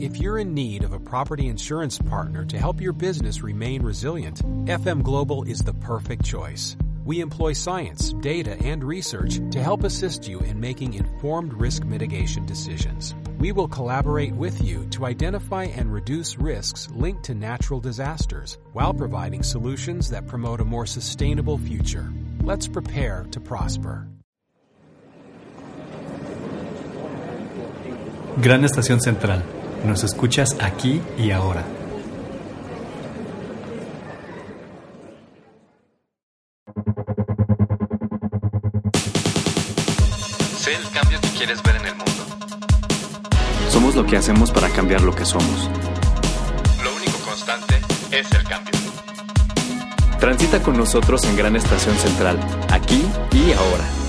If you're in need of a property insurance partner to help your business remain resilient, FM Global is the perfect choice. We employ science, data, and research to help assist you in making informed risk mitigation decisions. We will collaborate with you to identify and reduce risks linked to natural disasters while providing solutions that promote a more sustainable future. Let's prepare to prosper. Gran Estación Central. Nos escuchas aquí y ahora. Sé el cambio que quieres ver en el mundo. Somos lo que hacemos para cambiar lo que somos. Lo único constante es el cambio. Transita con nosotros en Gran Estación Central, aquí y ahora.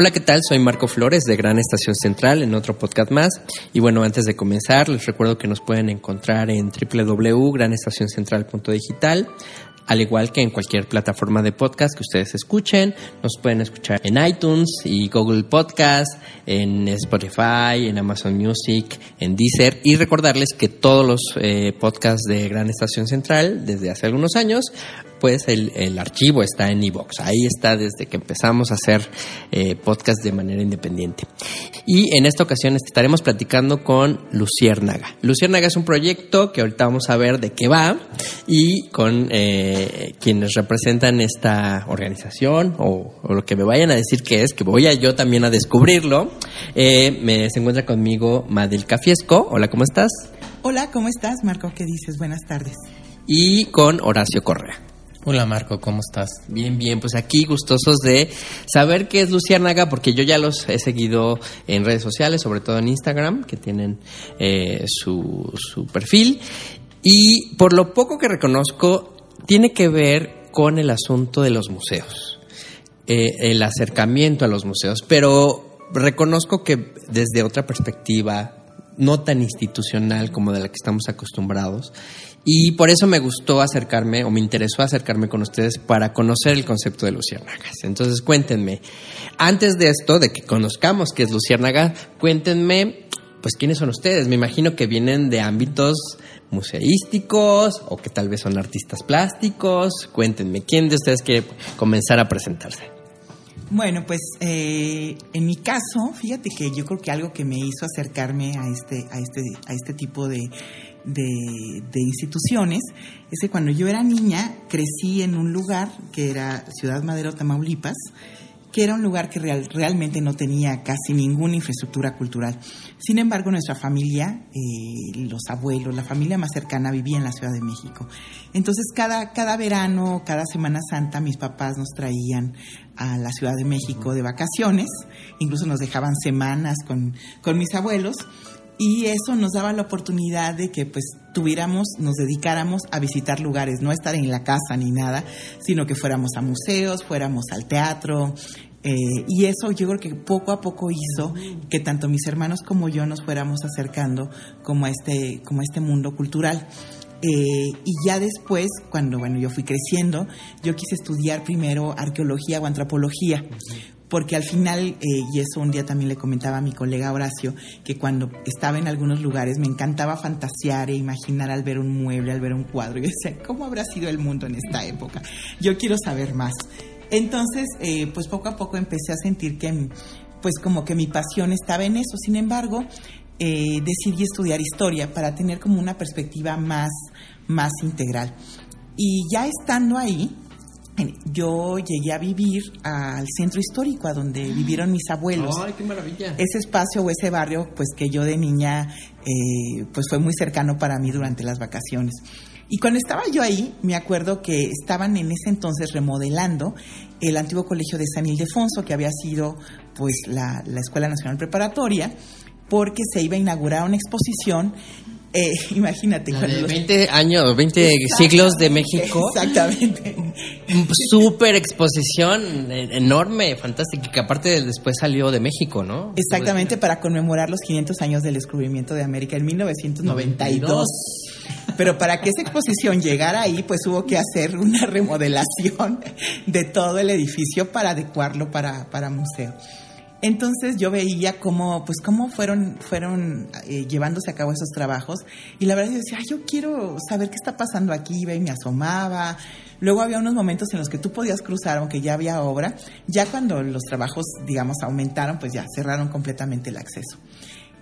Hola, ¿qué tal? Soy Marco Flores de Gran Estación Central en otro podcast más. Y bueno, antes de comenzar, les recuerdo que nos pueden encontrar en www.granestacioncentral.digital, al igual que en cualquier plataforma de podcast que ustedes escuchen. Nos pueden escuchar en iTunes y Google Podcast, en Spotify, en Amazon Music, en Deezer. Y recordarles que todos los eh, podcasts de Gran Estación Central, desde hace algunos años, pues el, el archivo está en iVoox. Ahí está desde que empezamos a hacer eh, podcast de manera independiente. Y en esta ocasión estaremos platicando con Luciérnaga. Luciérnaga es un proyecto que ahorita vamos a ver de qué va y con eh, quienes representan esta organización o, o, lo que me vayan a decir que es, que voy a yo también a descubrirlo. Eh, me, se encuentra conmigo Madel Cafiesco. Hola, ¿cómo estás? Hola, ¿cómo estás, Marco? ¿Qué dices? Buenas tardes. Y con Horacio Correa. Hola Marco, ¿cómo estás? Bien, bien, pues aquí gustosos de saber qué es Luciérnaga, porque yo ya los he seguido en redes sociales, sobre todo en Instagram, que tienen eh, su, su perfil. Y por lo poco que reconozco, tiene que ver con el asunto de los museos, eh, el acercamiento a los museos, pero reconozco que desde otra perspectiva, no tan institucional como de la que estamos acostumbrados. Y por eso me gustó acercarme, o me interesó acercarme con ustedes para conocer el concepto de luciérnagas. Entonces cuéntenme, antes de esto, de que conozcamos qué es luciérnaga, cuéntenme, pues quiénes son ustedes. Me imagino que vienen de ámbitos museísticos o que tal vez son artistas plásticos. Cuéntenme, ¿quién de ustedes quiere comenzar a presentarse? Bueno, pues eh, en mi caso, fíjate que yo creo que algo que me hizo acercarme a este, a este, a este tipo de, de, instituciones es que cuando yo era niña crecí en un lugar que era Ciudad Madero, Tamaulipas, que era un lugar que real, realmente no tenía casi ninguna infraestructura cultural. Sin embargo, nuestra familia, eh, los abuelos, la familia más cercana vivía en la Ciudad de México. Entonces, cada, cada verano, cada Semana Santa, mis papás nos traían a la Ciudad de México de vacaciones, incluso nos dejaban semanas con, con mis abuelos y eso nos daba la oportunidad de que pues tuviéramos, nos dedicáramos a visitar lugares, no estar en la casa ni nada, sino que fuéramos a museos, fuéramos al teatro. Eh, y eso yo creo que poco a poco hizo que tanto mis hermanos como yo nos fuéramos acercando como a este, como a este mundo cultural. Eh, y ya después, cuando bueno, yo fui creciendo, yo quise estudiar primero arqueología o antropología, porque al final, eh, y eso un día también le comentaba a mi colega Horacio, que cuando estaba en algunos lugares me encantaba fantasear e imaginar al ver un mueble, al ver un cuadro, y decía, ¿cómo habrá sido el mundo en esta época? Yo quiero saber más. Entonces, eh, pues poco a poco empecé a sentir que, pues como que mi pasión estaba en eso. Sin embargo, eh, decidí estudiar historia para tener como una perspectiva más, más integral. Y ya estando ahí, yo llegué a vivir al centro histórico, a donde vivieron mis abuelos. ¡Ay, qué maravilla! Ese espacio o ese barrio, pues que yo de niña, eh, pues fue muy cercano para mí durante las vacaciones. Y cuando estaba yo ahí, me acuerdo que estaban en ese entonces remodelando el antiguo colegio de San Ildefonso, que había sido pues la, la Escuela Nacional Preparatoria, porque se iba a inaugurar una exposición eh, imagínate. La de 20 años, 20 siglos de México. Exactamente. Súper exposición enorme, fantástica, que aparte después salió de México, ¿no? Exactamente, para conmemorar los 500 años del descubrimiento de América en 1992. Pero para que esa exposición llegara ahí, pues hubo que hacer una remodelación de todo el edificio para adecuarlo para, para museo. Entonces yo veía cómo, pues cómo fueron, fueron eh, llevándose a cabo esos trabajos y la verdad yo decía, yo quiero saber qué está pasando aquí, y me asomaba. Luego había unos momentos en los que tú podías cruzar, aunque ya había obra. Ya cuando los trabajos, digamos, aumentaron, pues ya cerraron completamente el acceso.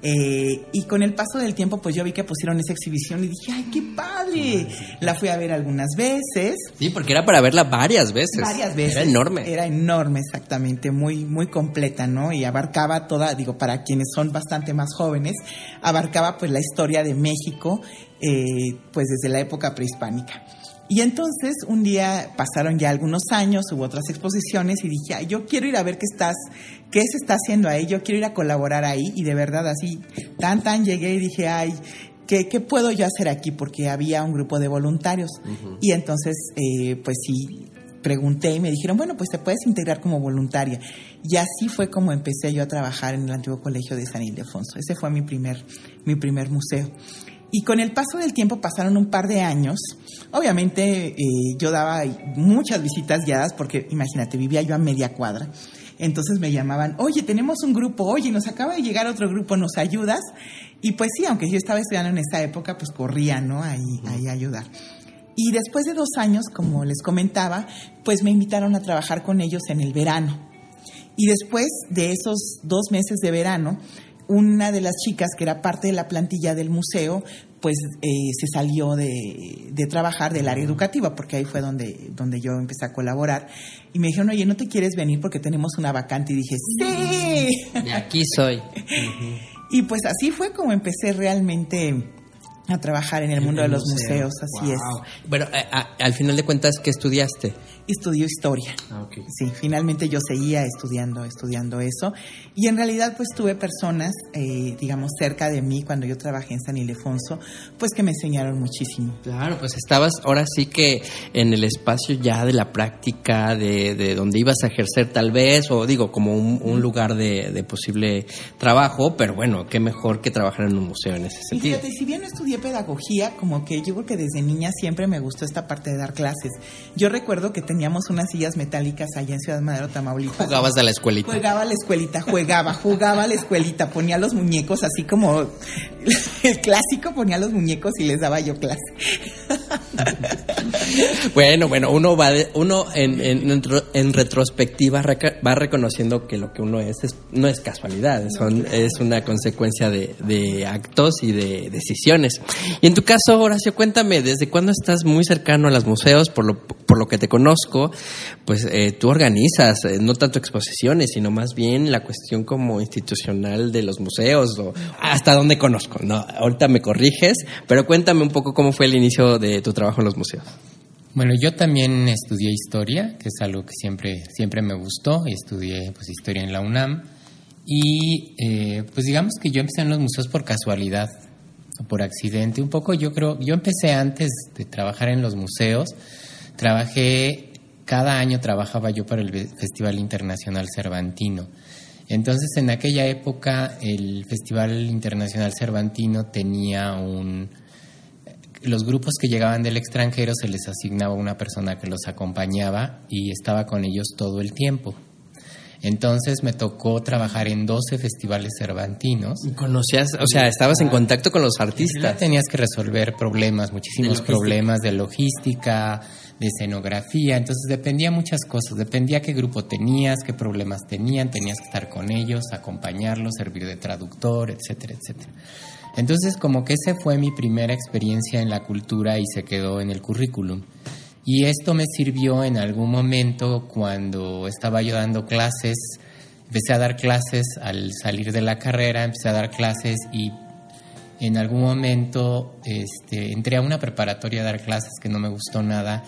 Eh, y con el paso del tiempo, pues yo vi que pusieron esa exhibición y dije, ¡ay, qué padre! La fui a ver algunas veces. Sí, porque era para verla varias veces. Varias veces. Era enorme. Era enorme, exactamente, muy, muy completa, ¿no? Y abarcaba toda, digo, para quienes son bastante más jóvenes, abarcaba pues la historia de México, eh, pues desde la época prehispánica. Y entonces un día pasaron ya algunos años, hubo otras exposiciones y dije, Ay, yo quiero ir a ver qué estás, qué se está haciendo ahí, yo quiero ir a colaborar ahí y de verdad así, tan tan llegué y dije, ay, ¿qué, qué puedo yo hacer aquí? Porque había un grupo de voluntarios y entonces eh, pues sí, pregunté y me dijeron, bueno, pues te puedes integrar como voluntaria. Y así fue como empecé yo a trabajar en el antiguo colegio de San Ildefonso. Ese fue mi primer, mi primer museo. Y con el paso del tiempo pasaron un par de años. Obviamente eh, yo daba muchas visitas guiadas porque imagínate, vivía yo a media cuadra. Entonces me llamaban, oye, tenemos un grupo, oye, nos acaba de llegar otro grupo, ¿nos ayudas? Y pues sí, aunque yo estaba estudiando en esa época, pues corría, ¿no? Ahí, ahí a ayudar. Y después de dos años, como les comentaba, pues me invitaron a trabajar con ellos en el verano. Y después de esos dos meses de verano, una de las chicas que era parte de la plantilla del museo, pues eh, se salió de, de, trabajar del área educativa, porque ahí fue donde, donde yo empecé a colaborar. Y me dijeron, oye, ¿no te quieres venir porque tenemos una vacante? Y dije, sí. De aquí soy. y pues así fue como empecé realmente a trabajar en el mundo de los museos, así es. Bueno, al final de cuentas, ¿qué estudiaste? Estudió historia. Ah, Sí, finalmente yo seguía estudiando, estudiando eso. Y en realidad, pues tuve personas, eh, digamos, cerca de mí cuando yo trabajé en San Ildefonso, pues que me enseñaron muchísimo. Claro, pues estabas ahora sí que en el espacio ya de la práctica, de, de donde ibas a ejercer tal vez, o digo, como un, un lugar de, de, posible trabajo, pero bueno, qué mejor que trabajar en un museo en ese sentido. Y fíjate, si bien no estudié pedagogía, como que yo creo que desde niña siempre me gustó esta parte de dar clases. Yo recuerdo que teníamos unas sillas metálicas allá en Ciudad Madero, Tamaulipas. Jugabas a la escuelita. Jugaba a la escuelita, jugaba, jugaba a la escuelita, ponía los muñecos así como el clásico, ponía los muñecos y les daba yo clase. bueno, bueno, uno va, de, uno en, en, en, retrospectiva va reconociendo que lo que uno es, es no es casualidad, son, es una consecuencia de, de actos y de decisiones. Y en tu caso, Horacio, cuéntame, ¿desde cuándo estás muy cercano a los museos? Por lo, por lo que te conozco, pues eh, tú organizas eh, no tanto exposiciones, sino más bien la cuestión como institucional de los museos, o hasta donde conozco. No, ahorita me corriges, pero cuéntame un poco cómo fue el inicio de tu trabajo en los museos. Bueno, yo también estudié historia, que es algo que siempre, siempre me gustó, y estudié pues, historia en la UNAM. Y eh, pues digamos que yo empecé en los museos por casualidad por accidente. Un poco yo creo, yo empecé antes de trabajar en los museos, trabajé, cada año trabajaba yo para el Festival Internacional Cervantino. Entonces en aquella época el Festival Internacional Cervantino tenía un... Los grupos que llegaban del extranjero se les asignaba una persona que los acompañaba y estaba con ellos todo el tiempo. Entonces me tocó trabajar en 12 festivales cervantinos. ¿Conocías? O sea, estabas en contacto con los artistas. Tenías que resolver problemas, muchísimos de problemas de logística, de escenografía. Entonces dependía muchas cosas. Dependía qué grupo tenías, qué problemas tenían. Tenías que estar con ellos, acompañarlos, servir de traductor, etcétera, etcétera. Entonces como que esa fue mi primera experiencia en la cultura y se quedó en el currículum. Y esto me sirvió en algún momento cuando estaba yo dando clases, empecé a dar clases al salir de la carrera, empecé a dar clases y en algún momento este, entré a una preparatoria a dar clases que no me gustó nada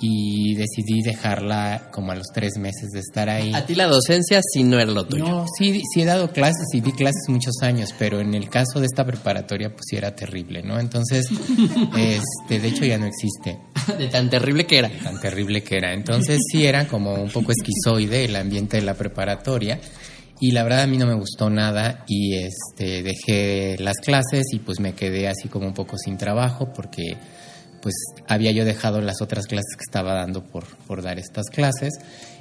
y decidí dejarla como a los tres meses de estar ahí. ¿A ti la docencia sí no era lo tuyo? No, sí, sí he dado clases y di clases muchos años, pero en el caso de esta preparatoria pues sí era terrible, ¿no? Entonces, este, de hecho ya no existe. De tan terrible que era. De tan terrible que era. Entonces sí era como un poco esquizoide el ambiente de la preparatoria y la verdad a mí no me gustó nada y este dejé las clases y pues me quedé así como un poco sin trabajo porque pues había yo dejado las otras clases que estaba dando por, por dar estas clases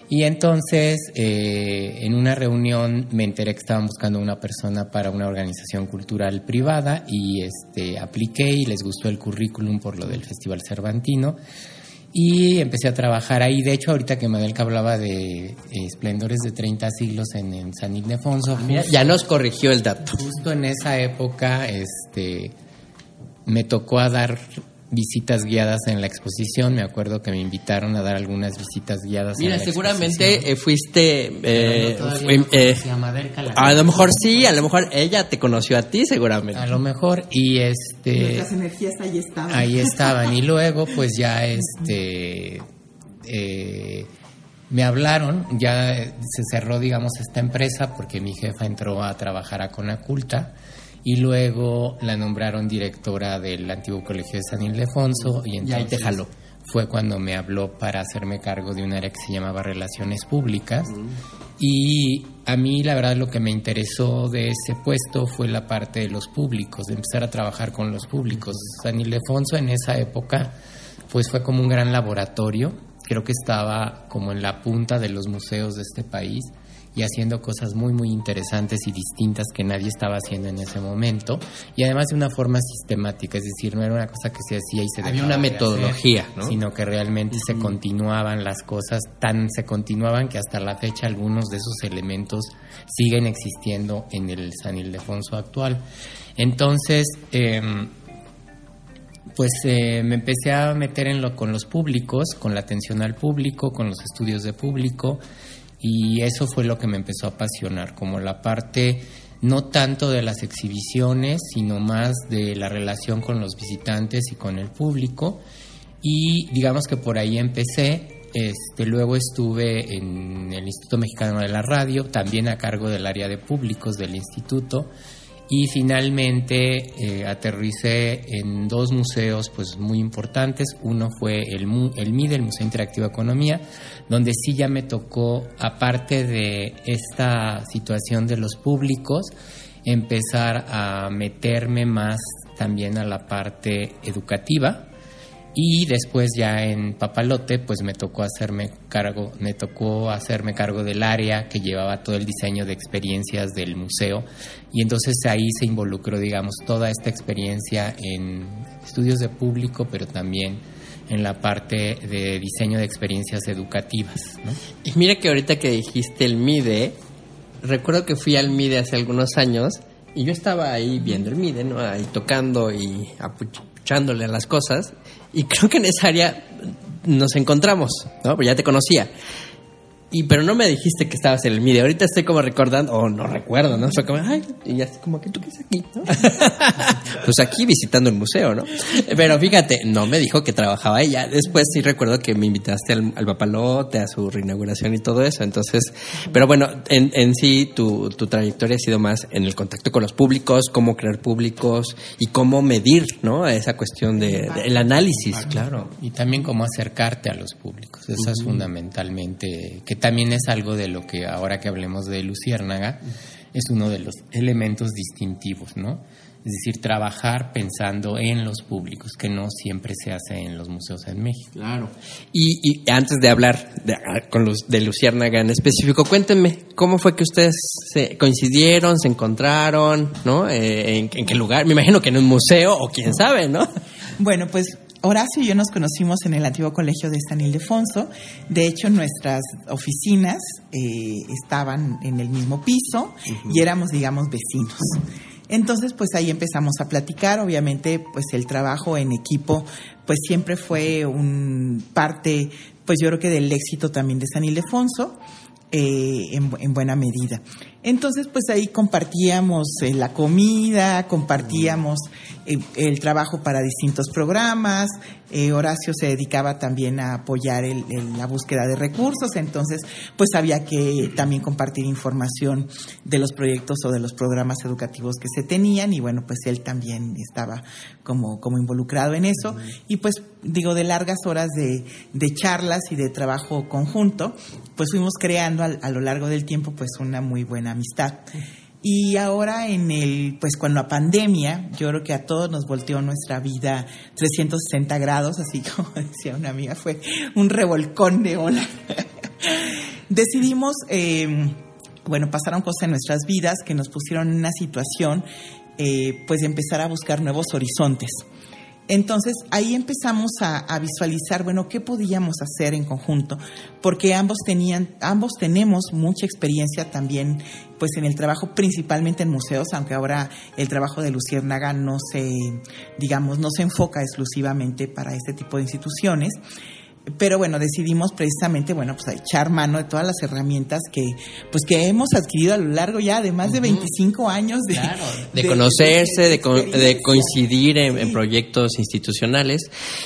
y entonces eh, en una reunión me enteré que estaban buscando una persona para una organización cultural privada y este apliqué y les gustó el currículum por lo del Festival Cervantino y empecé a trabajar ahí. De hecho, ahorita que Madelka hablaba de eh, esplendores de 30 siglos en, San Ildefonso, ya nos corrigió el dato. Justo en esa época, este, me tocó a dar visitas guiadas en la exposición. Me acuerdo que me invitaron a dar algunas visitas guiadas. Mira, en la seguramente eh, fuiste. Eh, eh, a lo mejor sí, a lo mejor ella te conoció a ti, seguramente. A lo mejor y este. Las energías ahí estaban. Ahí estaban y luego, pues ya este. me hablaron, ya se cerró, digamos, esta empresa porque mi jefa entró a trabajar a Conaculta y luego la nombraron directora del antiguo colegio de San Ildefonso y entonces ahí te jaló. fue cuando me habló para hacerme cargo de un área que se llamaba Relaciones Públicas. Y a mí la verdad lo que me interesó de ese puesto fue la parte de los públicos, de empezar a trabajar con los públicos. San Ildefonso en esa época pues fue como un gran laboratorio, creo que estaba como en la punta de los museos de este país y haciendo cosas muy, muy interesantes y distintas que nadie estaba haciendo en ese momento. Y además de una forma sistemática, es decir, no era una cosa que se hacía y se Había una metodología, Sino que realmente se continuaban las cosas, tan se continuaban que hasta la fecha algunos de esos elementos siguen existiendo en el San Ildefonso actual. Entonces, em, pues eh, me empecé a meter en lo con los públicos, con la atención al público, con los estudios de público y eso fue lo que me empezó a apasionar, como la parte no tanto de las exhibiciones, sino más de la relación con los visitantes y con el público. Y digamos que por ahí empecé. Este, luego estuve en el Instituto Mexicano de la Radio, también a cargo del área de públicos del instituto y finalmente eh, aterricé en dos museos pues muy importantes. Uno fue el, el MIDE, el Museo Interactivo de Economía, donde sí ya me tocó, aparte de esta situación de los públicos, empezar a meterme más también a la parte educativa y después ya en Papalote pues me tocó hacerme cargo me tocó hacerme cargo del área que llevaba todo el diseño de experiencias del museo. Y entonces ahí se involucró digamos toda esta experiencia en estudios de público pero también en la parte de diseño de experiencias educativas y mira que ahorita que dijiste el MIDE recuerdo que fui al MIDE hace algunos años y yo estaba ahí viendo el MIDE no ahí tocando y apuchándole a las cosas y creo que en esa área nos encontramos, ¿no? Pues ya te conocía. Y pero no me dijiste que estabas en el MIDE. Ahorita estoy como recordando, o no recuerdo, ¿no? Fue como, ay, y así como que tú qué aquí, ¿no? pues aquí visitando el museo, ¿no? Pero fíjate, no me dijo que trabajaba ella. Después sí recuerdo que me invitaste al, papalote, a su reinauguración y todo eso. Entonces, pero bueno, en, en sí tu, tu trayectoria ha sido más en el contacto con los públicos, cómo crear públicos y cómo medir, ¿no? Esa cuestión de, el análisis, claro. Y también cómo acercarte a los públicos. Eso es fundamentalmente que también es algo de lo que ahora que hablemos de Luciérnaga, es uno de los elementos distintivos, ¿no? Es decir, trabajar pensando en los públicos, que no siempre se hace en los museos en México. Claro. Y, antes de hablar de, con los, de Luciérnaga en específico, cuéntenme, ¿cómo fue que ustedes se coincidieron, se encontraron, ¿no? Eh, en, ¿En qué lugar? Me imagino que en un museo o quién sabe, ¿no? Bueno, pues Horacio y yo nos conocimos en el antiguo colegio de San Ildefonso. De hecho, nuestras oficinas eh, estaban en el mismo piso y éramos, digamos, vecinos. Entonces, pues ahí empezamos a platicar. Obviamente, pues el trabajo en equipo, pues siempre fue un parte, pues yo creo que del éxito también de San Ildefonso. Eh, en, buena medida. Entonces, pues ahí compartíamos eh, la comida, compartíamos eh, el trabajo para distintos programas. Horacio se dedicaba también a apoyar la búsqueda de recursos, entonces, pues había que también compartir información de los proyectos o de los programas educativos que se tenían y bueno, pues él también estaba como, como involucrado en eso. Y pues digo, de largas horas de, de charlas y de trabajo conjunto, pues fuimos creando a, lo largo del tiempo pues una muy buena amistad. Y ahora en el, pues con la pandemia, yo creo que a todos nos volteó nuestra vida 360 grados, así como decía una amiga, fue un revolcón de ola. Decidimos, eh, bueno, pasaron cosas en nuestras vidas que nos pusieron en una situación, eh, pues de empezar a buscar nuevos horizontes. Entonces ahí empezamos a, visualizar, bueno, qué podíamos hacer en conjunto, porque ambos tenían, ambos tenemos mucha experiencia también, pues en el trabajo, principalmente en museos, aunque ahora el trabajo de Luciérnaga no se, digamos, no se enfoca exclusivamente para este tipo de instituciones pero bueno, decidimos precisamente, bueno, pues a echar mano de todas las herramientas que, pues que hemos adquirido a lo largo ya de más de 25 años de, claro, de, de conocerse, de, de, de coincidir en, sí. en, proyectos institucionales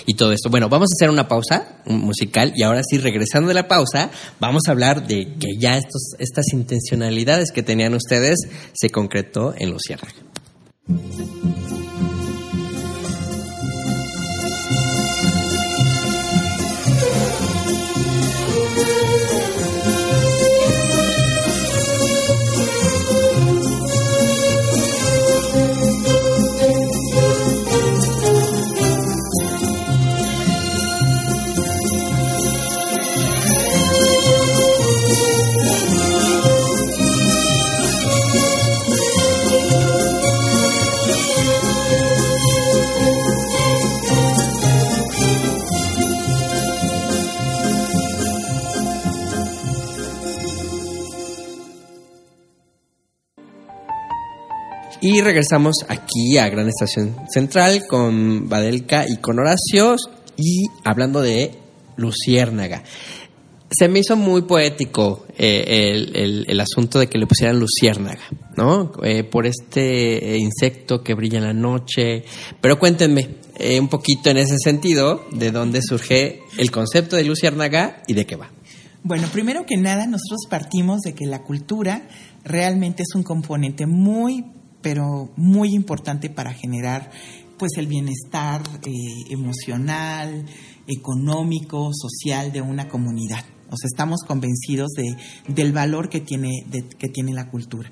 y todo esto. Bueno, vamos a hacer una pausa musical y ahora sí, regresando de la pausa, vamos a hablar de que ya estos, estas intencionalidades que tenían ustedes se concretó en Luciérnaga. Y regresamos aquí a Gran Estación Central con Badelka y con Horacio y hablando de Luciérnaga. Se me hizo muy poético eh, el, el, asunto de que le pusieran luciérnaga, ¿no? Eh, por este insecto que brilla en la noche. Pero cuéntenme eh, un poquito en ese sentido de dónde surge el concepto de luciérnaga y de qué va. Bueno, primero que nada, nosotros partimos de que la cultura realmente es un componente muy pero muy importante para generar pues el bienestar eh, emocional, económico, social de una comunidad. O sea, estamos convencidos de, del valor que tiene, que tiene la cultura.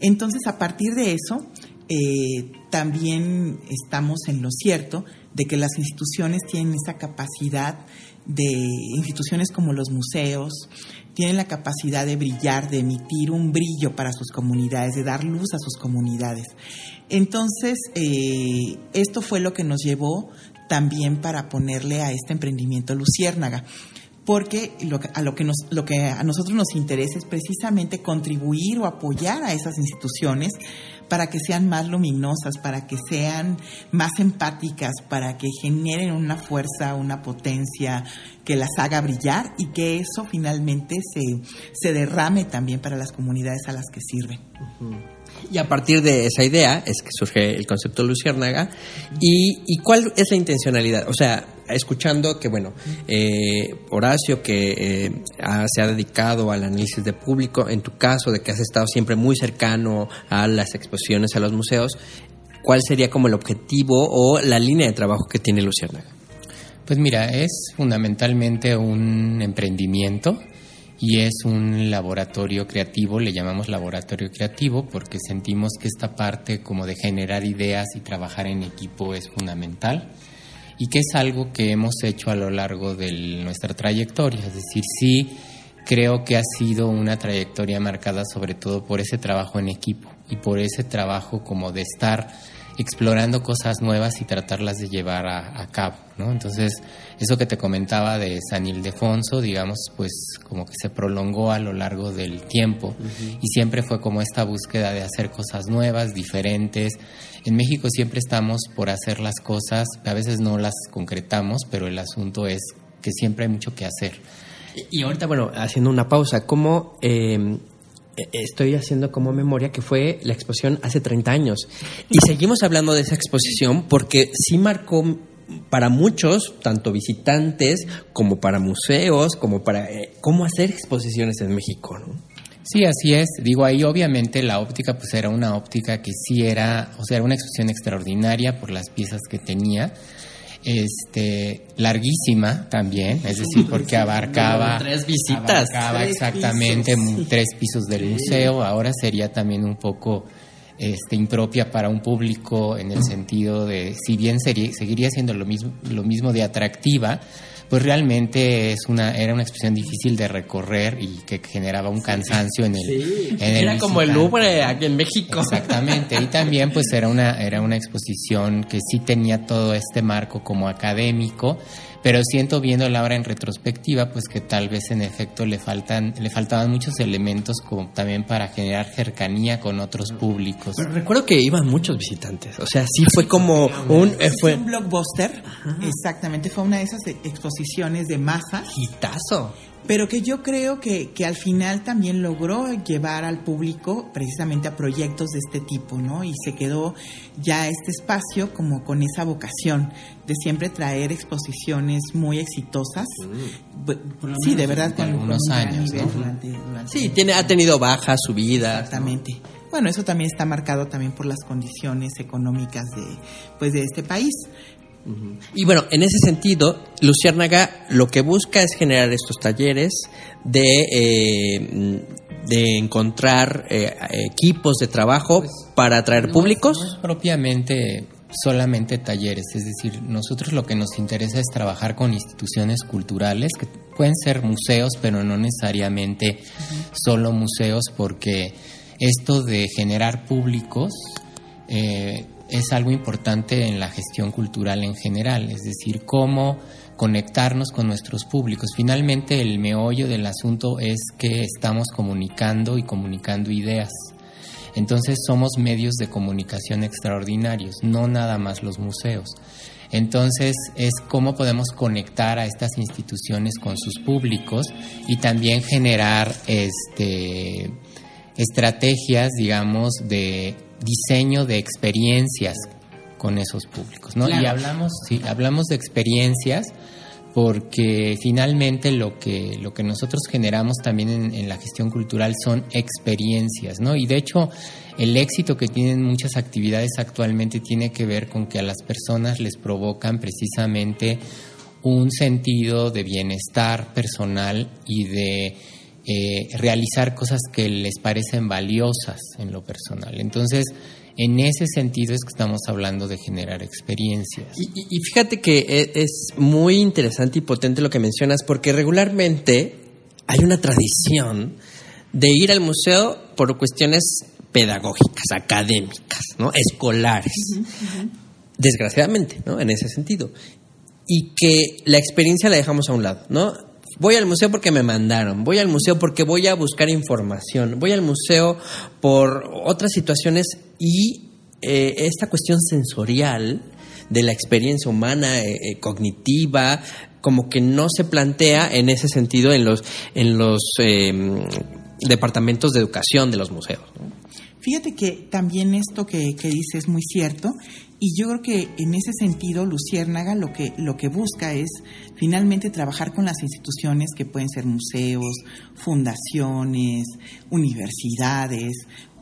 Entonces, a partir de eso, eh, también estamos en lo cierto de que las instituciones tienen esa capacidad de instituciones como los museos, tienen la capacidad de brillar, de emitir un brillo para sus comunidades, de dar luz a sus comunidades. Entonces, eh, esto fue lo que nos llevó también para ponerle a este emprendimiento Luciérnaga porque lo a lo que, nos, lo que a nosotros nos interesa es precisamente contribuir o apoyar a esas instituciones para que sean más luminosas, para que sean más empáticas, para que generen una fuerza, una potencia que las haga brillar y que eso finalmente se, se derrame también para las comunidades a las que sirven. Uh -huh. Y a partir de esa idea es que surge el concepto Luciérnaga. ¿Y, ¿Y, cuál es la intencionalidad? O sea, escuchando que, bueno, eh, Horacio, que eh, se ha dedicado al análisis de público, en tu caso, de que has estado siempre muy cercano a las exposiciones, a los museos, ¿cuál sería como el objetivo o la línea de trabajo que tiene Luciérnaga? Pues mira, es fundamentalmente un emprendimiento y es un laboratorio creativo, le llamamos laboratorio creativo porque sentimos que esta parte como de generar ideas y trabajar en equipo es fundamental y que es algo que hemos hecho a lo largo de nuestra trayectoria, es decir, sí creo que ha sido una trayectoria marcada sobre todo por ese trabajo en equipo y por ese trabajo como de estar explorando cosas nuevas y tratarlas de llevar a, a, cabo, ¿no? Entonces, eso que te comentaba de San Ildefonso, digamos, pues como que se prolongó a lo largo del tiempo uh -huh. y siempre fue como esta búsqueda de hacer cosas nuevas, diferentes. En México siempre estamos por hacer las cosas, a veces no las concretamos, pero el asunto es que siempre hay mucho que hacer. Y ahorita, bueno, haciendo una pausa, ¿cómo... Eh estoy haciendo como memoria que fue la exposición hace 30 años. Y seguimos hablando de esa exposición porque sí marcó para muchos, tanto visitantes como para museos, como para eh, cómo hacer exposiciones en México, ¿no? Sí, así es. Digo, ahí obviamente la óptica pues era una óptica que sí era, o sea, era una exposición extraordinaria por las piezas que tenía. este larguísima también, es decir, porque abarcaba tres visitas, abarcaba exactamente tres pisos del museo. Ahora sería también un poco este, impropia para un público en el sentido de, si bien sería, seguiría siendo lo mismo, lo mismo de atractiva, pues realmente es una era una expresión difícil de recorrer y que generaba un cansancio en el, era como el Louvre aquí en México. Exactamente. Y también pues era una era una exposición que sí tenía todo este marco como académico pero siento viendo la obra en retrospectiva pues que tal vez en efecto le faltan le faltaban muchos elementos como también para generar cercanía con otros públicos. Pero recuerdo que iban muchos visitantes. O sea sí fue como un eh, fue un blockbuster. Exactamente fue una de esas exposiciones de masa hitazo pero que yo creo que, que, al final también logró llevar al público precisamente a proyectos de este tipo, ¿no? Y se quedó ya este espacio como con esa vocación de siempre traer exposiciones muy exitosas. Mm. Sí, de verdad, con algunos años. sí, tiene, ha tenido bajas, subidas. Exactamente. Bueno, eso también está marcado también por las condiciones económicas de, pues, de este país. Y bueno, en ese sentido, Luciérnaga lo que busca es generar estos talleres de, eh, de encontrar eh, equipos de trabajo pues, para atraer públicos. No es propiamente solamente talleres, es decir, nosotros lo que nos interesa es trabajar con instituciones culturales, que pueden ser museos, pero no necesariamente solo museos, porque esto de generar públicos eh, es algo importante en la gestión cultural en general, es decir, cómo conectarnos con nuestros públicos. Finalmente, el meollo del asunto es que estamos comunicando y comunicando ideas. Entonces somos medios de comunicación extraordinarios, no nada más los museos. Entonces es cómo podemos conectar a estas instituciones con sus públicos y también generar este, estrategias, digamos, de diseño de experiencias con esos públicos, ¿no? Y hablamos, sí, hablamos de experiencias porque finalmente lo que, lo que nosotros generamos también en, la gestión cultural son experiencias, ¿no? Y de hecho, el éxito que tienen muchas actividades actualmente tiene que ver con que a las personas les provocan precisamente un sentido de bienestar personal y de eh, realizar cosas que les parecen valiosas en lo personal. Entonces, en ese sentido es que estamos hablando de generar experiencias. Y, fíjate que e, es muy interesante y potente lo que mencionas, porque regularmente hay una tradición de ir al museo por cuestiones pedagógicas, académicas, ¿no? escolares. Desgraciadamente, ¿no? En ese sentido. Y que la experiencia la dejamos a un lado, ¿no? Voy al museo porque me mandaron, voy al museo porque voy a buscar información, voy al museo por otras situaciones y eh, esta cuestión sensorial de la experiencia humana, eh, eh, cognitiva, como que no se plantea en ese sentido en los, en los em, departamentos de educación de los museos. Fíjate que también esto que, que dices es muy cierto y yo creo que en ese sentido Luciérnaga lo que, lo que busca es finalmente trabajar con las instituciones que pueden ser museos, fundaciones, universidades,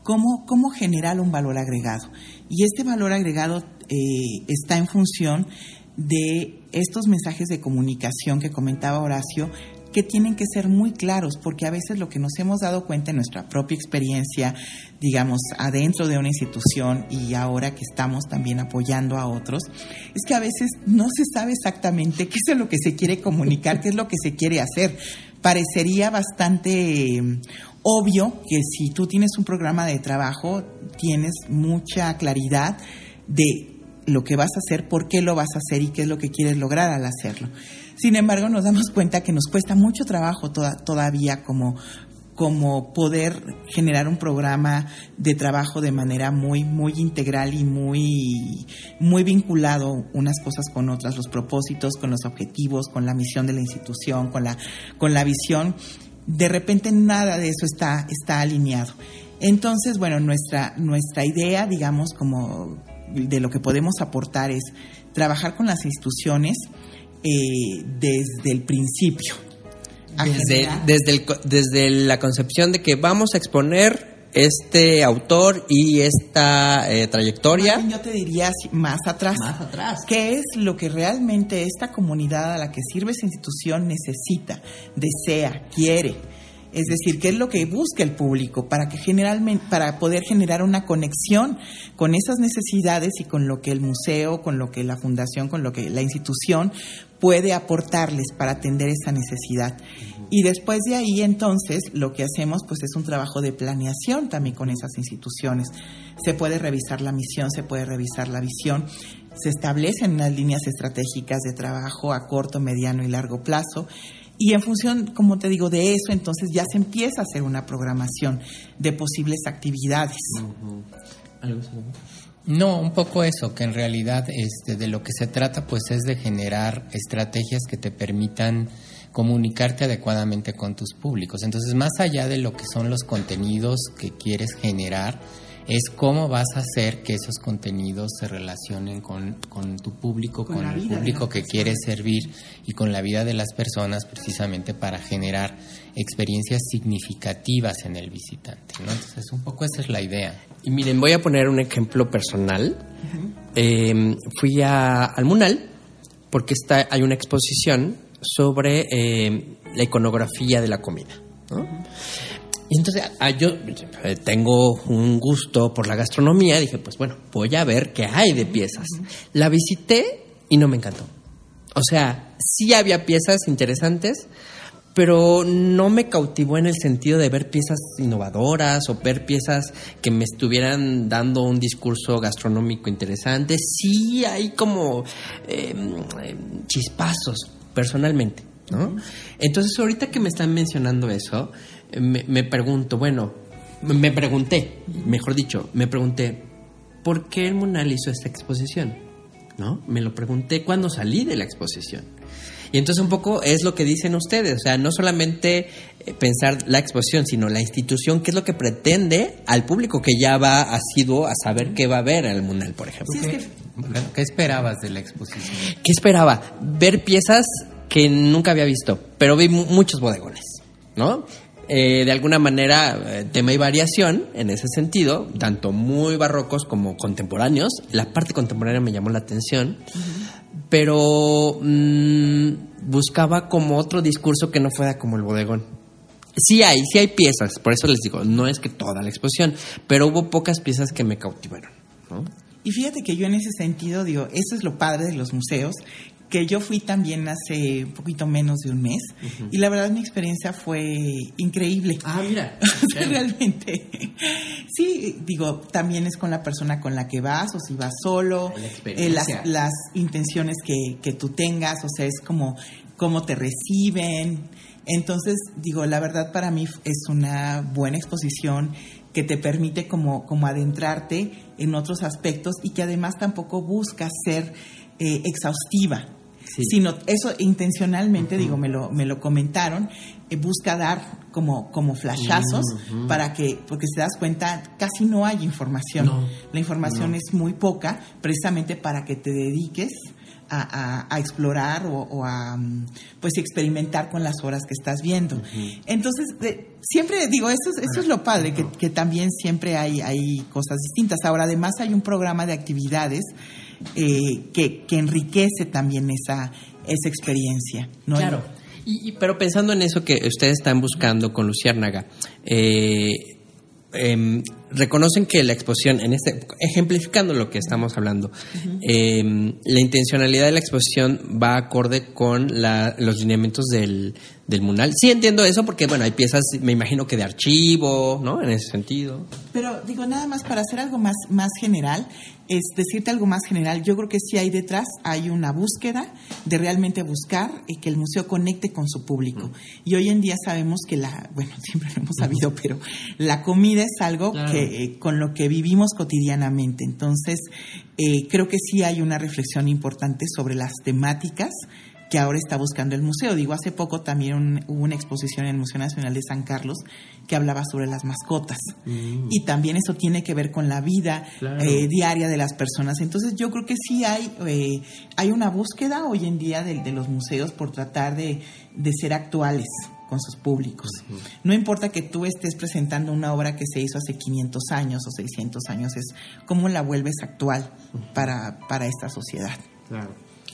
cómo, cómo generar un valor agregado. Y este valor agregado eh, está en función de estos mensajes de comunicación que comentaba Horacio, que tienen que ser muy claros, porque a veces lo que nos hemos dado cuenta en nuestra propia experiencia, digamos, adentro de una institución y ahora que estamos también apoyando a otros, es que a veces no se sabe exactamente qué es lo que se quiere comunicar, qué es lo que se quiere hacer. Parecería bastante mm, obvio que si tú tienes un programa de trabajo, tienes mucha claridad de lo que vas a hacer, por qué lo vas a hacer y qué es lo que quieres lograr al hacerlo. Sin embargo, nos damos cuenta que nos cuesta mucho trabajo todavía como, como poder generar un programa de trabajo de manera muy muy integral y muy muy vinculado unas cosas con otras los propósitos con los objetivos con la misión de la institución con la con la visión. De repente nada de eso está está alineado. Entonces bueno nuestra nuestra idea digamos como de lo que podemos aportar es trabajar con las instituciones eh, desde el principio. Desde, desde, desde la concepción de que vamos a exponer este autor y esta eh, trayectoria. Más bien yo te diría así, más atrás. Más atrás. ¿Qué es lo que realmente esta comunidad a la que sirve esa institución necesita, desea, quiere? Es decir, qué es lo que busca el público para que generalmente para poder generar una conexión con esas necesidades y con lo que el museo, con lo que la fundación, con lo que la institución puede aportarles para atender esa necesidad. Y después de ahí, entonces, lo que hacemos pues es un trabajo de planeación también con esas instituciones. Se puede revisar la misión, se puede revisar la visión, se establecen unas líneas estratégicas de trabajo a corto, mediano y largo plazo. Y en función, como te digo, de eso, entonces ya se empieza a hacer una programación de posibles actividades. No, un poco eso, que en realidad este, de lo que se trata pues es de generar estrategias que te permitan comunicarte adecuadamente con tus públicos. Entonces, más allá de lo que son los contenidos que quieres generar, es cómo vas a hacer que esos contenidos se relacionen con, con tu público, con, el público que quieres servir y con la vida de las personas precisamente para generar experiencias significativas en el visitante. ¿no? Entonces, un poco esa es la idea. Y miren, voy a poner un ejemplo personal. Eh, fui a, al Munal porque está, hay una exposición sobre eh, la iconografía de la comida. ¿no? Y entonces ah, yo eh, tengo un gusto por la gastronomía, dije, pues bueno, voy a ver qué hay de piezas. La visité y no me encantó. O sea, sí había piezas interesantes, pero no me cautivó en el sentido de ver piezas innovadoras o ver piezas que me estuvieran dando un discurso gastronómico interesante. Sí hay como eh, eh, chispazos, personalmente, ¿no? Entonces, ahorita que me están mencionando eso, me, me pregunto, bueno, me pregunté, mejor dicho, me pregunté, ¿por qué el Munal hizo esta exposición? ¿No? Me lo pregunté cuando salí de la exposición. Y entonces un poco es lo que dicen ustedes, o sea, no solamente eh, pensar la exposición, sino la institución, qué es lo que pretende al público que ya va asiduo a saber qué va a ver al Munal, por ejemplo. Sí, es que ¿Qué esperabas de la exposición? ¿Qué esperaba? Ver piezas que nunca había visto, pero vi mu- muchos bodegones, ¿no? Eh, de alguna manera, eh, tema y variación en ese sentido, tanto muy barrocos como contemporáneos. La parte contemporánea me llamó la atención, pero mm, buscaba como otro discurso que no fuera como el bodegón. Sí hay, sí hay piezas, por eso les digo, no es que toda la exposición, pero hubo pocas piezas que me cautivaron, ¿no? Y fíjate que yo en ese sentido digo, eso es lo padre de los museos, que yo fui también hace un poquito menos de un mes y la verdad mi experiencia fue increíble. Ah, mira. O sea, realmente. Sí, digo, también es con la persona con la que vas o si vas solo, La eh, las, las intenciones que, que tú tengas, o sea, es como cómo te reciben. Entonces, digo, la verdad para mí es una buena exposición que te permite como, como adentrarte en otros aspectos y que además tampoco busca ser eh, exhaustiva. Sí. Sino eso intencionalmente, digo, me lo, me lo comentaron, eh, busca dar como, como flashazos para que, porque se das cuenta, casi no hay información. No. La información es muy poca, precisamente para que te dediques a, a- a explorar o, o a mm, pues experimentar con las horas que estás viendo. Entonces, de- siempre digo, eso, es- eso es lo padre, que, que también siempre hay, hay cosas distintas. Ahora, además hay un programa de actividades eh, que, que enriquece también esa, esa experiencia. ¿no? Claro. Y, y- pero pensando en eso que ustedes están buscando con Luciérnaga, eh, em, reconocen que la exposición, en este, ejemplificando lo que estamos hablando, em, la intencionalidad de la exposición va acorde con la- los lineamientos del, del Munal. Sí entiendo eso porque, bueno, hay piezas, me imagino que de archivo, ¿no? En ese sentido. Pero digo, nada más para hacer algo más, más general, es decirte algo más general, yo creo que sí hay detrás, hay una búsqueda de realmente buscar y que el museo conecte con su público. Y hoy en día sabemos que la, bueno, siempre lo hemos sabido, pero la comida es algo Claro. que eh, con lo que vivimos cotidianamente. Entonces, eh, creo que sí hay una reflexión importante sobre las temáticas que ahora está buscando el museo. Digo, hace poco también un- hubo una exposición en el Museo Nacional de San Carlos que hablaba sobre las mascotas. Y también eso tiene que ver con la vida Claro. eh, diaria de las personas. Entonces yo creo que sí hay, eh, hay una búsqueda hoy en día de, de los museos por tratar de, de ser actuales. con sus públicos. No importa que tú estés presentando una obra que se hizo hace 500 años o 600 años, es cómo la vuelves actual para, para esta sociedad.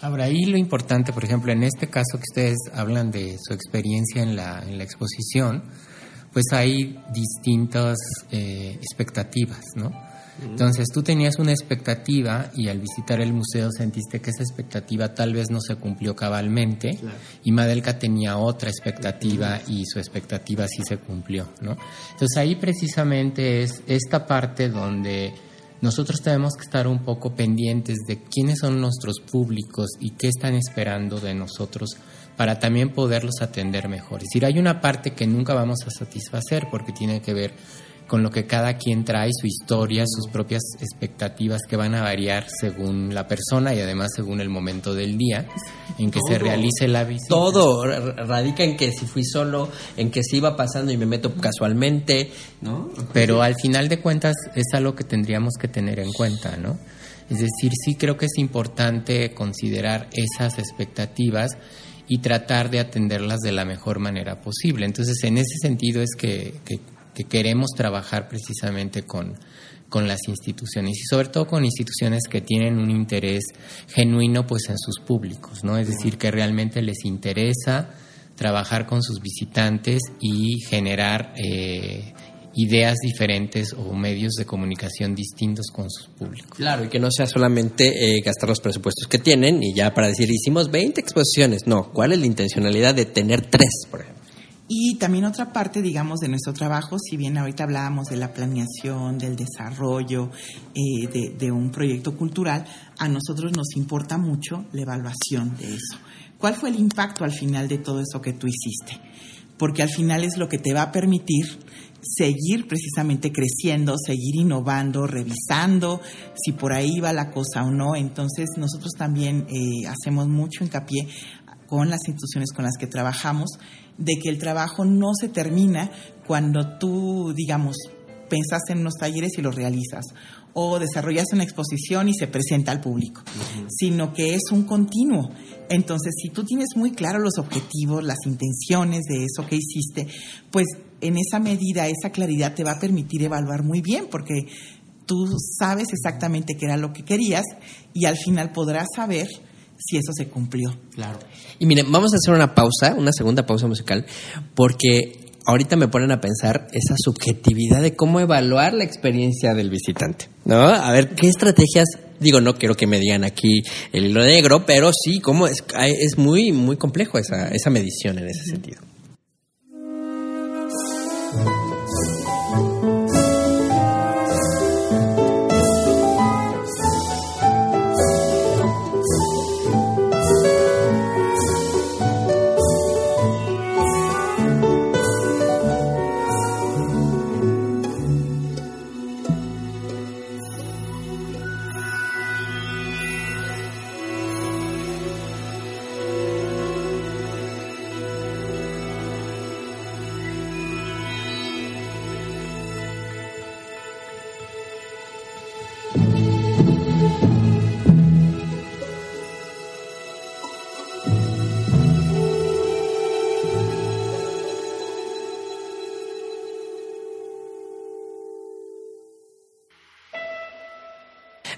Ahora, ahí lo importante, por ejemplo, en este caso que ustedes hablan de su experiencia en la, en la exposición, pues hay distintas eh, expectativas, ¿no? Entonces tú tenías una expectativa y al visitar el museo sentiste que esa expectativa tal vez no se cumplió cabalmente y Madelka tenía otra expectativa y su expectativa sí se cumplió, ¿no? Entonces ahí precisamente es esta parte donde nosotros tenemos que estar un poco pendientes de quiénes son nuestros públicos y qué están esperando de nosotros para también poderlos atender mejor. Es decir, hay una parte que nunca vamos a satisfacer porque tiene que ver con lo que cada quien trae, su historia, sus propias expectativas que van a variar según la persona y además según el momento del día en que se realice la visita. Todo radica en que si fui solo, en que si iba pasando y me meto casualmente, ¿no? Pero al final de cuentas es algo que tendríamos que tener en cuenta, ¿no? Es decir, sí creo que es importante considerar esas expectativas y tratar de atenderlas de la mejor manera posible. Entonces, en ese sentido es que, que que queremos trabajar precisamente con, con las instituciones y sobre todo con instituciones que tienen un interés genuino pues en sus públicos, ¿no? Es decir, que realmente les interesa trabajar con sus visitantes y generar eh, ideas diferentes o medios de comunicación distintos con sus públicos. Claro, y que no sea solamente eh, gastar los presupuestos que tienen y ya para decir hicimos 20 exposiciones, no, ¿cuál es la intencionalidad de tener tres, por ejemplo? Y también otra parte, digamos, de nuestro trabajo, si bien ahorita hablábamos de la planeación, del desarrollo eh, de, un proyecto cultural, a nosotros nos importa mucho la evaluación de eso. ¿Cuál fue el impacto al final de todo eso que tú hiciste? Porque al final es lo que te va a permitir seguir precisamente creciendo, seguir innovando, revisando si por ahí va la cosa o no. Entonces nosotros también eh, hacemos mucho hincapié con las instituciones con las que trabajamos de que el trabajo no se termina cuando tú, digamos, pensas en unos talleres y los realizas o desarrollas una exposición y se presenta al público, sino que es un continuo. Entonces, si tú tienes muy claro los objetivos, las intenciones de eso que hiciste, pues en esa medida, esa claridad te va a permitir evaluar muy bien, porque tú sabes exactamente qué era lo que querías y al final podrás saber si eso se cumplió. Claro. Y miren, vamos a hacer una pausa, una segunda pausa musical, porque ahorita me ponen a pensar esa subjetividad de cómo evaluar la experiencia del visitante, ¿no? A ver, ¿qué estrategias? Digo, no quiero que me digan aquí el hilo negro, pero sí, cómo es, es muy, muy complejo esa, esa medición en ese sentido.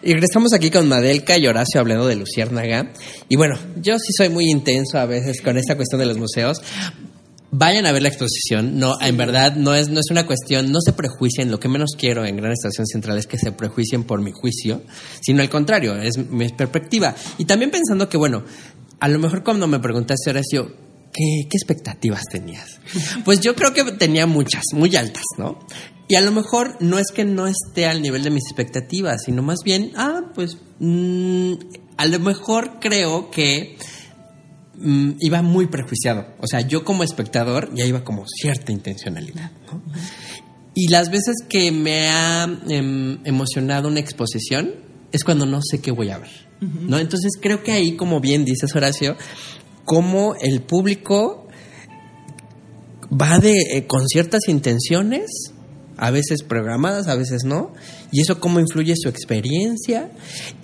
Y regresamos aquí con Madelka y Horacio hablando de Luciérnaga. Y bueno, yo sí soy muy intenso a veces con esta cuestión de los museos. Vayan a ver la exposición. No, en verdad no es, no es una cuestión, no se prejuicien. Lo que menos quiero en Gran Estación Central es que se prejuicien por mi juicio, sino al contrario, es mi perspectiva. Y también pensando que, bueno, a lo mejor cuando me preguntaste, Horacio, ¿qué, qué expectativas tenías? Pues yo creo que tenía muchas, muy altas, ¿no? Y a lo mejor no es que no esté al nivel de mis expectativas, sino más bien, ah, pues mmm, a lo mejor creo que mmm, iba muy prejuiciado. O sea, yo como espectador ya iba como cierta intencionalidad. ¿no? Y las veces que me ha eh, emocionado una exposición es cuando no sé qué voy a ver. ¿no? Entonces creo que ahí, como bien dices Horacio, como el público va de, eh, con ciertas intenciones a veces programadas, a veces no, y eso cómo influye su experiencia.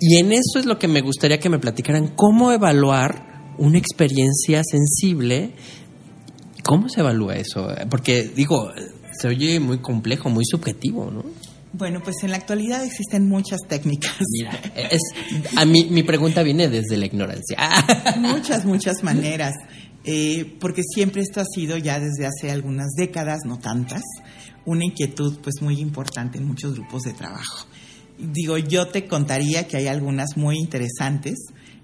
Y en eso es lo que me gustaría que me platicaran, cómo evaluar una experiencia sensible cómo se evalúa eso? Porque digo, se oye muy complejo, muy subjetivo, ¿no? Bueno, pues en la actualidad existen muchas técnicas. Mira, es, a mí mi pregunta viene desde la ignorancia. muchas, muchas maneras. Eh, porque siempre esto ha sido ya desde hace algunas décadas, no tantas, una inquietud pues muy importante en muchos grupos de trabajo. Digo, yo te contaría que hay algunas muy interesantes,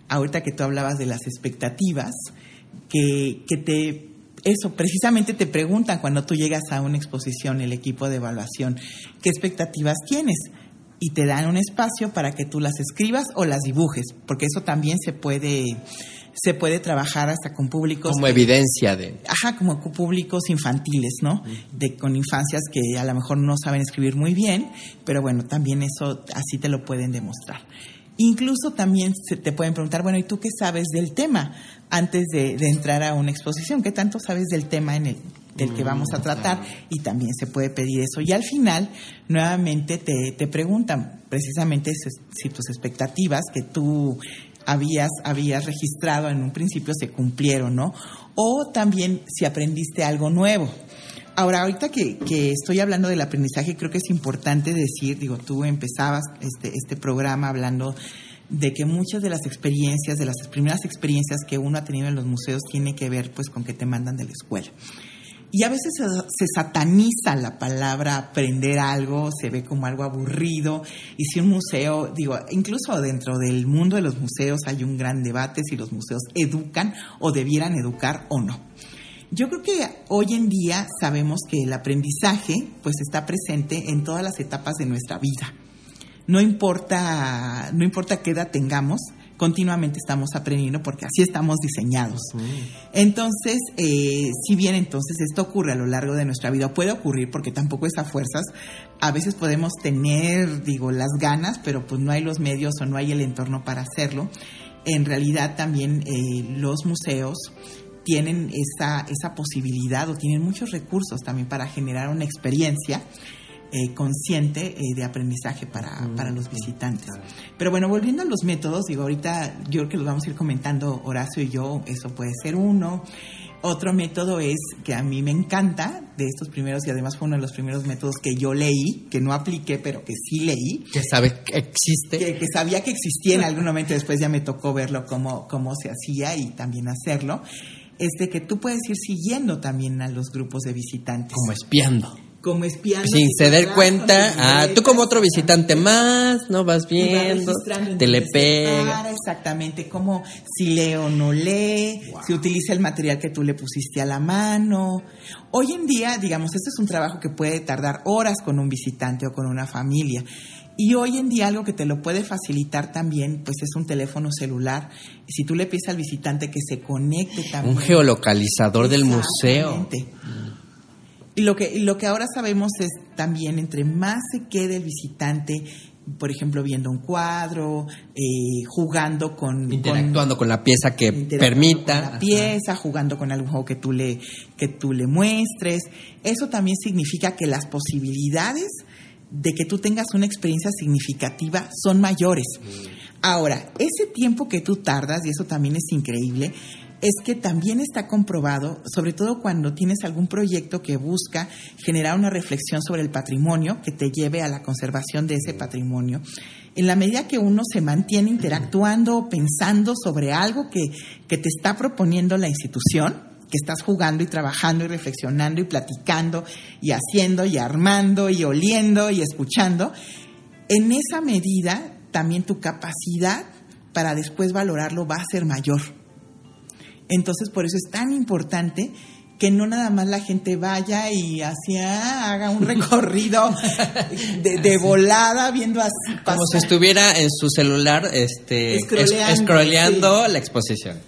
ahorita que tú hablabas de las expectativas, que, que te eso, precisamente te preguntan cuando tú llegas a una exposición, el equipo de evaluación, ¿qué expectativas tienes? Y te dan un espacio para que tú las escribas o las dibujes, porque eso también se puede, se puede trabajar hasta con públicos. Como evidencia de. Ajá, como con públicos infantiles, ¿no? De, con infancias que a lo mejor no saben escribir muy bien, pero bueno, también eso así te lo pueden demostrar. Incluso también se te pueden preguntar, bueno, ¿y tú qué sabes del tema antes de, entrar a una exposición? ¿Qué tanto sabes del tema en el, del que vamos a tratar? Y también se puede pedir eso. Y al final, nuevamente te, te preguntan precisamente si, tus expectativas que tú habías, habías registrado en un principio se cumplieron, ¿no? O también si aprendiste algo nuevo. Ahora, ahorita que, que, estoy hablando del aprendizaje, creo que es importante decir, digo, tú empezabas este, este programa hablando de que muchas de las experiencias, de las primeras experiencias que uno ha tenido en los museos, tiene que ver pues con que te mandan de la escuela. Y a veces se, sataniza la palabra aprender algo, se ve como algo aburrido. Y si un museo, digo, incluso dentro del mundo de los museos hay un gran debate si los museos educan o debieran educar o no. Yo creo que hoy en día sabemos que el aprendizaje pues está presente en todas las etapas de nuestra vida. No importa, no importa qué edad tengamos, continuamente estamos aprendiendo porque así estamos diseñados. Entonces, eh, si bien entonces esto ocurre a lo largo de nuestra vida, puede ocurrir porque tampoco es a fuerzas, a veces podemos tener, digo, las ganas, pero pues no hay los medios o no hay el entorno para hacerlo. En realidad también eh, los museos tienen esa, esa posibilidad o tienen muchos recursos también para generar una experiencia eh, consciente eh, de aprendizaje para, para los visitantes. Pero bueno, volviendo a los métodos, digo, ahorita yo creo que los vamos a ir comentando Horacio y yo, eso puede ser uno. Otro método es que a mí me encanta de estos primeros y además fue uno de los primeros métodos que yo leí, que no apliqué, pero que sí leí. Que sabe que existe. Que, que sabía que existía en algún momento, después ya me tocó verlo cómo, cómo se hacía y también hacerlo es de que tú puedes ir siguiendo también a los grupos de visitantes. Como espiando. Como espiando. Sin se dar cuenta, ah, tú como otro visitante más, ¿no? Vas viendo, te le pega. Exactamente, como si lee o no lee, si utiliza el material que tú le pusiste a la mano. Hoy en día, digamos, este es un trabajo que puede tardar horas con un visitante o con una familia. Y hoy en día algo que te lo puede facilitar también, pues es un teléfono celular. Si tú le pides al visitante que se conecte también. Un geolocalizador del museo. Y lo que, lo que ahora sabemos es también, entre más se quede el visitante, por ejemplo, viendo un cuadro, eh, jugando con... Interactuando con, la pieza que permita. la pieza, jugando con algo que tú, le, que tú le muestres. Eso también significa que las posibilidades de que tú tengas una experiencia significativa son mayores. Ahora, ese tiempo que tú tardas, y eso también es increíble, es que también está comprobado, sobre todo cuando tienes algún proyecto que busca generar una reflexión sobre el patrimonio que te lleve a la conservación de ese patrimonio. En la medida que uno se mantiene interactuando, pensando sobre algo que, que te está proponiendo la institución, que estás jugando y trabajando y reflexionando y platicando y haciendo y armando y oliendo y escuchando, en esa medida también tu capacidad para después valorarlo va a ser mayor. Entonces, por eso es tan importante que no nada más la gente vaya y hacia haga un recorrido de, volada viendo así como si estuviera en su celular este scrolleando, la exposición.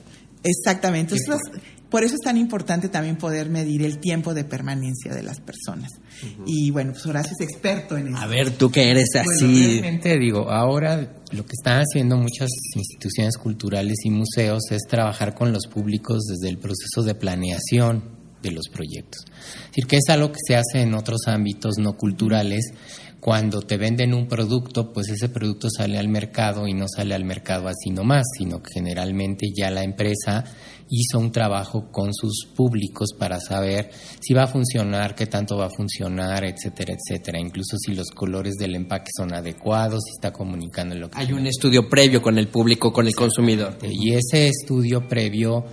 Exactamente. Entonces, por eso es tan importante también poder medir el tiempo de permanencia de las personas. Y bueno, pues Horacio es experto en eso. A ver, tú que eres así. realmente digo, ahora lo que están haciendo muchas instituciones culturales y museos es trabajar con los públicos desde el proceso de planeación. de los proyectos. Es decir, que es algo que se hace en otros ámbitos no culturales. Cuando te venden un producto, pues ese producto sale al mercado y no sale al mercado así nomás, sino que generalmente ya la empresa hizo un trabajo con sus públicos para saber si va a funcionar, qué tanto va a funcionar, etcétera, etcétera. Incluso si los colores del empaque son adecuados, si está comunicando lo que... Hay un estudio previo con el público, con el consumidor. Y ese estudio previo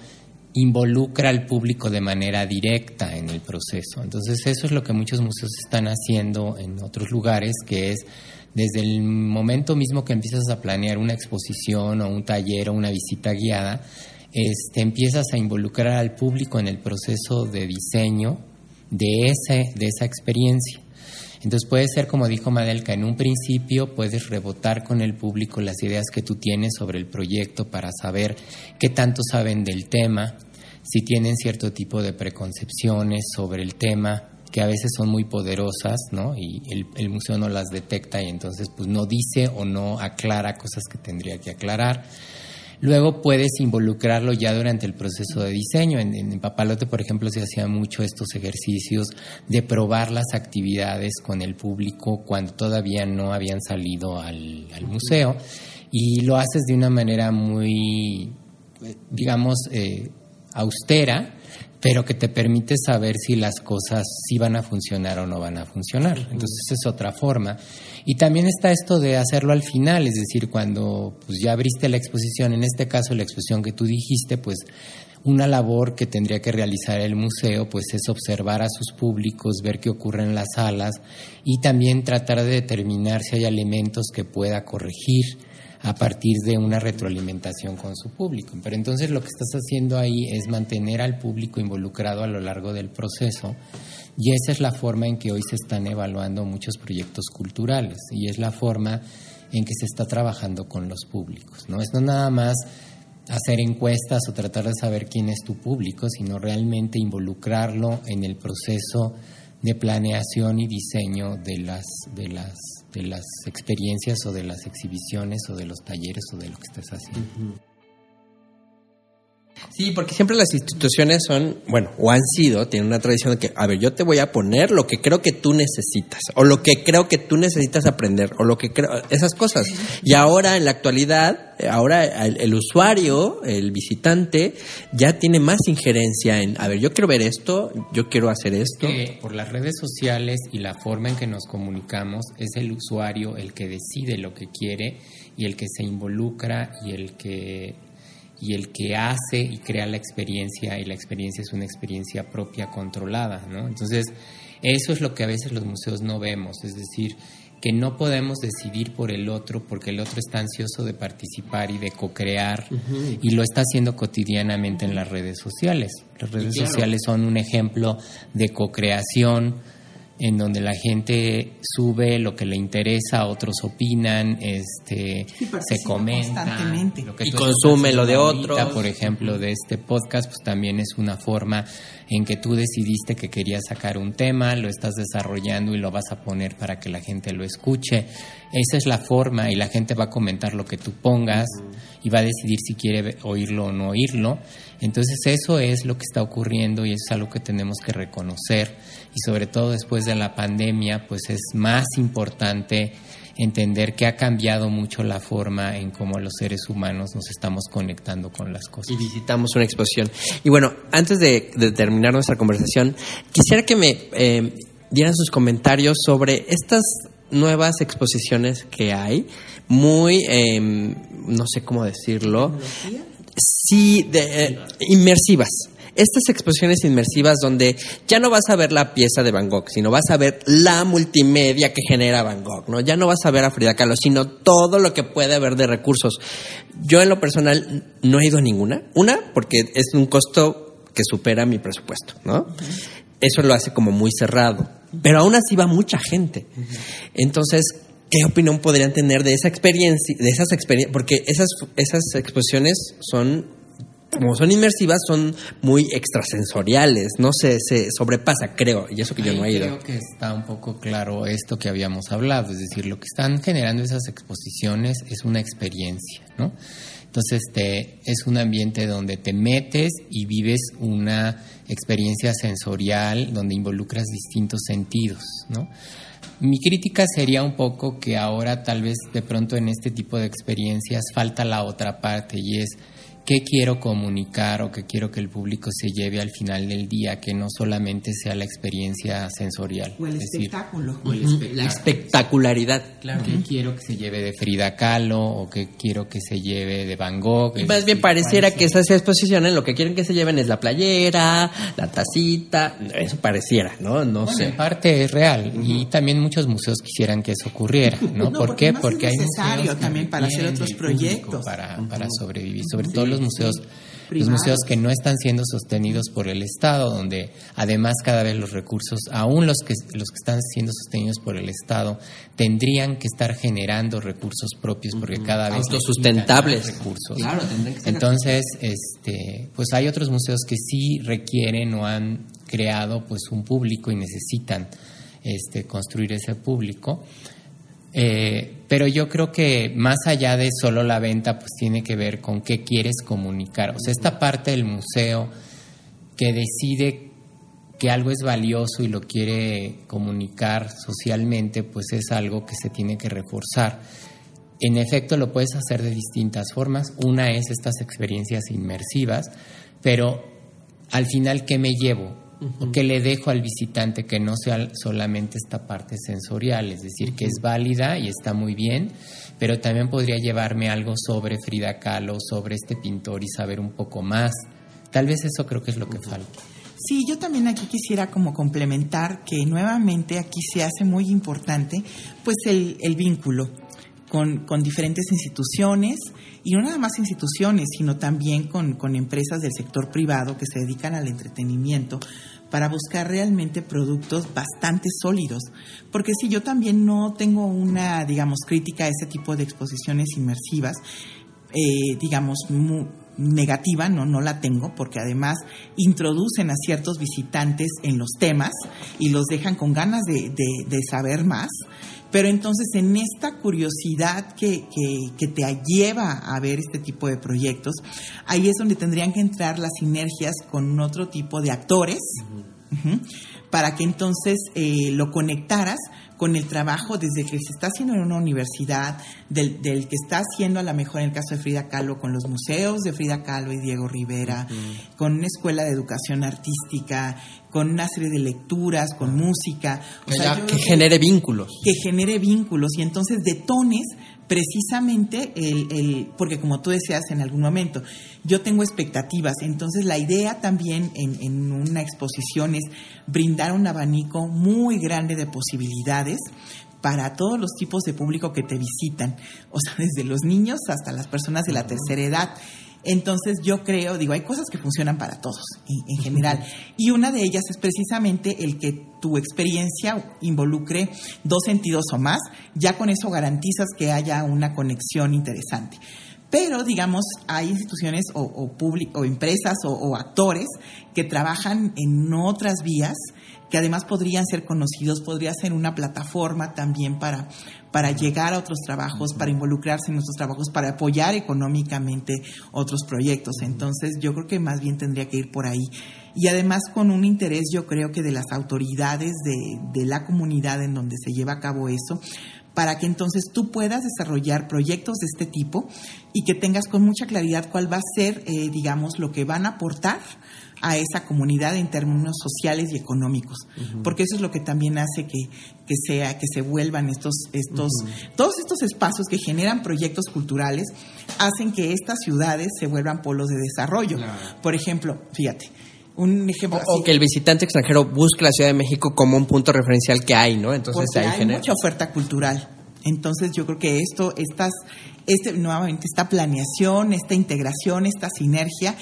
involucra al público de manera directa en el proceso. Entonces eso es lo que muchos museos están haciendo en otros lugares, que es desde el momento mismo que empiezas a planear una exposición o un taller o una visita guiada, este, empiezas a involucrar al público en el proceso de diseño de, ese, de esa experiencia. Entonces puede ser, como dijo Madelka, en un principio puedes rebotar con el público las ideas que tú tienes sobre el proyecto para saber qué tanto saben del tema, si tienen cierto tipo de preconcepciones sobre el tema que a veces son muy poderosas, ¿no? Y el, museo no las detecta y entonces pues no dice o no aclara cosas que tendría que aclarar. Luego puedes involucrarlo ya durante el proceso de diseño. En, Papalote, por ejemplo, se hacían mucho estos ejercicios de probar las actividades con el público cuando todavía no habían salido al, al museo. Y lo haces de una manera muy, digamos, eh, austera, pero que te permite saber si las cosas sí van a funcionar o no van a funcionar. Entonces es otra forma. Y también está esto de hacerlo al final, es decir, cuando pues, ya abriste la exposición, en este caso la exposición que tú dijiste, pues una labor que tendría que realizar el museo pues es observar a sus públicos, ver qué ocurre en las salas y también tratar de determinar si hay elementos que pueda corregir a partir de una retroalimentación con su público. Pero entonces lo que estás haciendo ahí es mantener al público involucrado a lo largo del proceso y esa es la forma en que hoy se están evaluando muchos proyectos culturales y es la forma en que se está trabajando con los públicos. No es no nada más hacer encuestas o tratar de saber quién es tu público, sino realmente involucrarlo en el proceso de planeación y diseño de las de las de las experiencias o de las exhibiciones o de los talleres o de lo que estés haciendo. Sí, porque siempre las instituciones son, bueno, o han sido, tienen una tradición de que, a ver, yo te voy a poner lo que creo que tú necesitas, o lo que creo que tú necesitas aprender, o lo que creo, esas cosas. Y ahora, en la actualidad, ahora el, usuario, el visitante, ya tiene más injerencia en, a ver, yo quiero ver esto, yo quiero hacer esto. por las redes sociales y la forma en que nos comunicamos, es el usuario el que decide lo que quiere y el que se involucra y el que y el que hace y crea la experiencia y la experiencia es una experiencia propia controlada, ¿no? Entonces, eso es lo que a veces los museos no vemos, es decir, que no podemos decidir por el otro porque el otro está ansioso de participar y de co-crear y lo está haciendo cotidianamente en las redes sociales. Las redes sociales son un ejemplo de co-creación, en donde la gente sube lo que le interesa, otros opinan, este, se comenta, y consume lo de otro. Por ejemplo, de este podcast, pues también es una forma en que tú decidiste que querías sacar un tema, lo estás desarrollando y lo vas a poner para que la gente lo escuche. Esa es la forma y la gente va a comentar lo que tú pongas y va a decidir si quiere oírlo o no oírlo. Entonces eso es lo que está ocurriendo y es algo que tenemos que reconocer y sobre todo después de la pandemia pues es más importante entender que ha cambiado mucho la forma en cómo los seres humanos nos estamos conectando con las cosas. Y visitamos una exposición. Y bueno, antes de, terminar nuestra conversación, quisiera que me eh, dieran sus comentarios sobre estas nuevas exposiciones que hay, muy, em, no sé cómo decirlo, sí, de, eh, inmersivas. Estas exposiciones inmersivas donde ya no vas a ver la pieza de Van Gogh, sino vas a ver la multimedia que genera Van Gogh, ¿no? Ya no vas a ver a Frida Kahlo, sino todo lo que puede haber de recursos. Yo en lo personal no he ido a ninguna. Una, porque es un costo que supera mi presupuesto, ¿no? Eso lo hace como muy cerrado. Pero aún así va mucha gente. Entonces, ¿qué opinión podrían tener de esa experiencia, de esas experiencias? Porque esas, esas exposiciones son, como son inmersivas, son muy extrasensoriales, no sé, se sobrepasa, creo, y eso que yo no he ido. Creo que está un poco claro esto que habíamos hablado, es decir, lo que están generando esas exposiciones es una experiencia, ¿no? Entonces te, es un ambiente donde te metes y vives una experiencia sensorial donde involucras distintos sentidos. Mi crítica sería un poco que ahora tal vez de pronto en este tipo de experiencias falta la otra parte y es qué quiero comunicar o qué quiero que el público se lleve al final del día, que no solamente sea la experiencia sensorial. O el espectáculo. La espectacularidad. Claro. ¿Qué quiero que se lleve de Frida Kahlo o qué quiero que se lleve de Van Gogh? Y más bien pareciera que estas exposiciones lo que quieren que se lleven es la playera, la tacita, eso pareciera, ¿no? No Bueno, sé. en parte es real y también muchos museos quisieran que eso ocurriera, ¿no? No, ¿Por porque qué? más es Porque hay necesario museos también para hacer otros proyectos. para, para sobrevivir, sobre todo los museos los museos que no están siendo sostenidos por el Estado, donde además cada vez los recursos, aún los que los que están siendo sostenidos por el Estado, tendrían que estar generando recursos propios porque cada vez Autosustentables. recursos. Claro, tendrían que ser Entonces, este, pues hay otros museos que sí requieren o han creado pues un público y necesitan este, construir ese público. Eh, pero yo creo que más allá de solo la venta, pues tiene que ver con qué quieres comunicar. O sea, esta parte del museo que decide que algo es valioso y lo quiere comunicar socialmente, pues es algo que se tiene que reforzar. En efecto, lo puedes hacer de distintas formas. Una es estas experiencias inmersivas, pero al final, ¿qué me llevo? ¿O qué le dejo al visitante que no sea solamente esta parte sensorial? Es decir, que es válida y está muy bien, pero también podría llevarme algo sobre Frida Kahlo, sobre este pintor y saber un poco más. Tal vez eso creo que es lo que falta. Sí, yo también aquí quisiera como complementar que nuevamente aquí se hace muy importante pues el, el vínculo con, con diferentes instituciones y no nada más instituciones, sino también con, con empresas del sector privado que se dedican al entretenimiento para buscar realmente productos bastante sólidos. Porque si yo también no tengo una, digamos, crítica a ese tipo de exposiciones inmersivas, eh, digamos, mu- negativa, no, no la tengo, porque además introducen a ciertos visitantes en los temas y los dejan con ganas de- de saber más. Pero entonces en esta curiosidad que, que, que te lleva a ver este tipo de proyectos, ahí es donde tendrían que entrar las sinergias con otro tipo de actores, para que entonces eh, lo conectaras con el trabajo desde que se está haciendo en una universidad, del, del que está haciendo a lo mejor en el caso de Frida Kahlo con los museos de Frida Kahlo y Diego Rivera, con una escuela de educación artística, con una serie de lecturas, con música. O Que, sea, genere vínculos. que genere vínculos y entonces detones precisamente el, el- porque como tú decías en algún momento, yo tengo expectativas, entonces la idea también en, en una exposición es brindar un abanico muy grande de posibilidades para todos los tipos de público que te visitan, o sea, desde los niños hasta las personas de la tercera edad. Entonces yo creo, digo, hay cosas que funcionan para todos en, en general. Y una de ellas es precisamente el que tu experiencia involucre dos sentidos o más. Ya con eso garantizas que haya una conexión interesante. Pero, digamos, hay instituciones o, o, empresas o, o actores que trabajan en otras vías que además podrían ser conocidos, podría ser una plataforma también para, para llegar a otros trabajos, para involucrarse en nuestros trabajos, para apoyar económicamente otros proyectos. Entonces, yo creo que más bien tendría que ir por ahí. Y además con un interés, yo creo que de las autoridades de, de la comunidad en donde se lleva a cabo eso, para que entonces tú puedas desarrollar proyectos de este tipo y que tengas con mucha claridad cuál va a ser, eh, digamos, lo que van a aportar a esa comunidad en términos sociales y económicos, porque eso es lo que también hace que, que sea que se vuelvan estos estos todos estos espacios que generan proyectos culturales hacen que estas ciudades se vuelvan polos de desarrollo. Por ejemplo, fíjate, un ejemplo O, que el visitante extranjero busque la Ciudad de México como un punto referencial que hay, ¿no? Entonces porque hay genera. mucha oferta cultural. Entonces yo creo que esto, estas, este, nuevamente, esta planeación, esta integración, esta sinergia,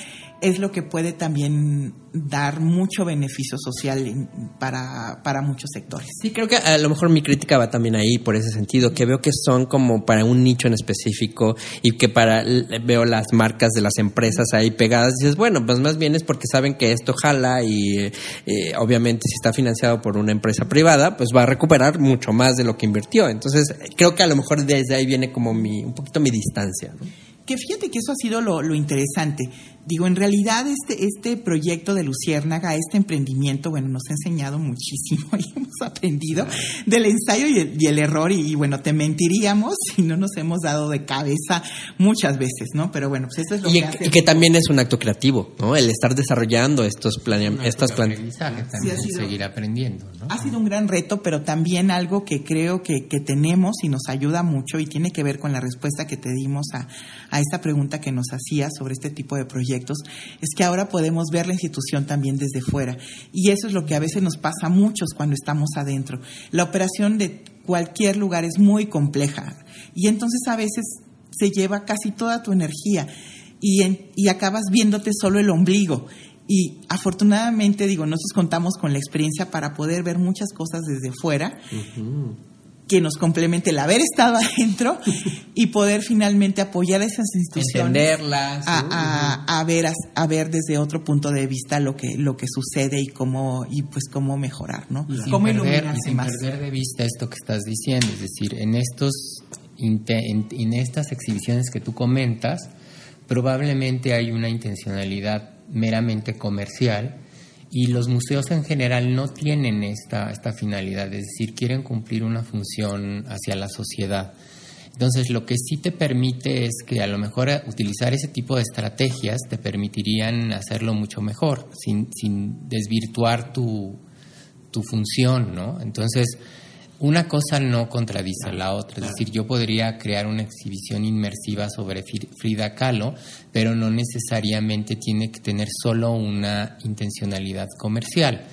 es lo que puede también dar mucho beneficio social en- para, para muchos sectores. Sí, creo que a lo mejor mi crítica va también ahí por ese sentido, que veo que son como para un nicho en específico y que para veo las marcas de las empresas ahí pegadas. Y dices, bueno, pues más bien es porque saben que esto jala y eh, eh, obviamente si está financiado por una empresa privada, pues va a recuperar mucho más de lo que invirtió. Entonces, creo que a lo mejor desde ahí viene como mi un poquito mi distancia. ¿no? Que fíjate que eso ha sido lo, lo interesante. Digo, en realidad este, este proyecto de Luciérnaga, este emprendimiento, bueno, nos ha enseñado muchísimo y hemos aprendido del ensayo y el, y el error y, y, bueno, te mentiríamos si no nos hemos dado de cabeza muchas veces, ¿no? Pero bueno, pues eso es lo Y, que hace. y que también es un acto creativo, ¿no? El estar desarrollando estos planeam estas plan aprendizaje también, ha sido- seguir aprendiendo, ¿no? Ha sido un gran reto, pero también algo que creo que, que tenemos y nos ayuda mucho y tiene que ver con la respuesta que te dimos a, a esta pregunta que nos hacía sobre este tipo de proyectos, es que ahora podemos ver la institución también desde fuera. Y eso es lo que a veces nos pasa a muchos cuando estamos adentro. La operación de cualquier lugar es muy compleja y entonces a veces se lleva casi toda tu energía y, y acabas viéndote solo el ombligo. Y afortunadamente, digo, nosotros contamos con la experiencia para poder ver muchas cosas desde fuera, que nos complemente el haber estado adentro y poder finalmente apoyar a esas instituciones entenderlas. a, a- a ver a, a ver desde otro punto de vista lo que lo que sucede y cómo y pues cómo mejorar, ¿no? Y Cómo perder, iluminarse sin más. perder de vista esto que estás diciendo, es decir, en estos en, en estas exhibiciones que tú comentas, probablemente hay una intencionalidad meramente comercial y los museos en general no tienen esta, esta finalidad, es decir, quieren cumplir una función hacia la sociedad. Entonces, lo que sí te permite es que a lo mejor eh, utilizar ese tipo de estrategias te permitirían hacerlo mucho mejor, sin, sin desvirtuar tu, tu función, ¿no? Entonces, una cosa no contradice a la otra. Es decir, yo podría crear una exhibición inmersiva sobre Fri- Frida Kahlo, pero no necesariamente tiene que tener solo una intencionalidad comercial.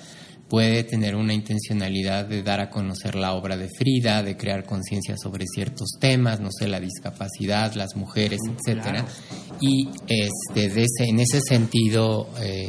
Puede tener una intencionalidad de dar a conocer la obra de Frida, de crear conciencia sobre ciertos temas, no sé, la discapacidad, las mujeres, etcétera. Y este, de ese- en ese sentido, eh,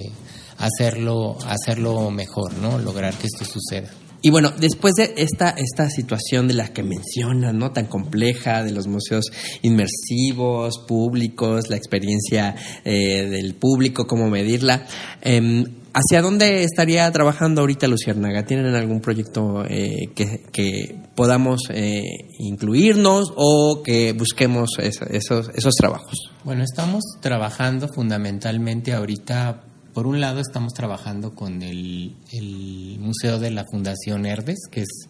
hacerlo, hacerlo mejor, ¿no? Lograr que esto suceda. Y bueno, después de esta, esta situación de la que mencionas, ¿no? Tan compleja, de los museos inmersivos, públicos, la experiencia eh, del público, cómo medirla, eh, ¿hacia dónde estaría trabajando ahorita Luciérnaga? ¿Tienen algún proyecto eh, que, que podamos eh, incluirnos o que busquemos es- esos, esos trabajos? Bueno, estamos trabajando fundamentalmente ahorita, por un lado estamos trabajando con el, el Museo de la Fundación Herdes, que es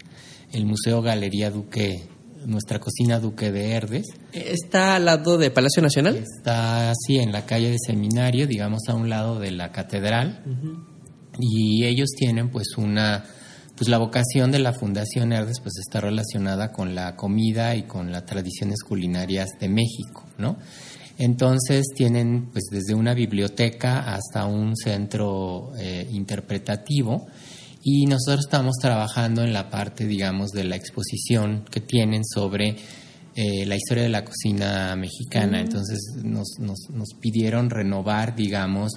el Museo Galería Duque, nuestra cocina Duque de Herdes. ¿Está al lado de Palacio Nacional? Está así en la calle de Seminario, digamos a un lado de la catedral. Y ellos tienen pues una pues la vocación de la Fundación Herdes pues está relacionada con la comida y con las tradiciones culinarias de México, ¿no? Entonces tienen pues desde una biblioteca hasta un centro eh, interpretativo y nosotros estamos trabajando en la parte, digamos, de la exposición que tienen sobre eh, la historia de la cocina mexicana. Entonces nos, nos, nos pidieron renovar, digamos,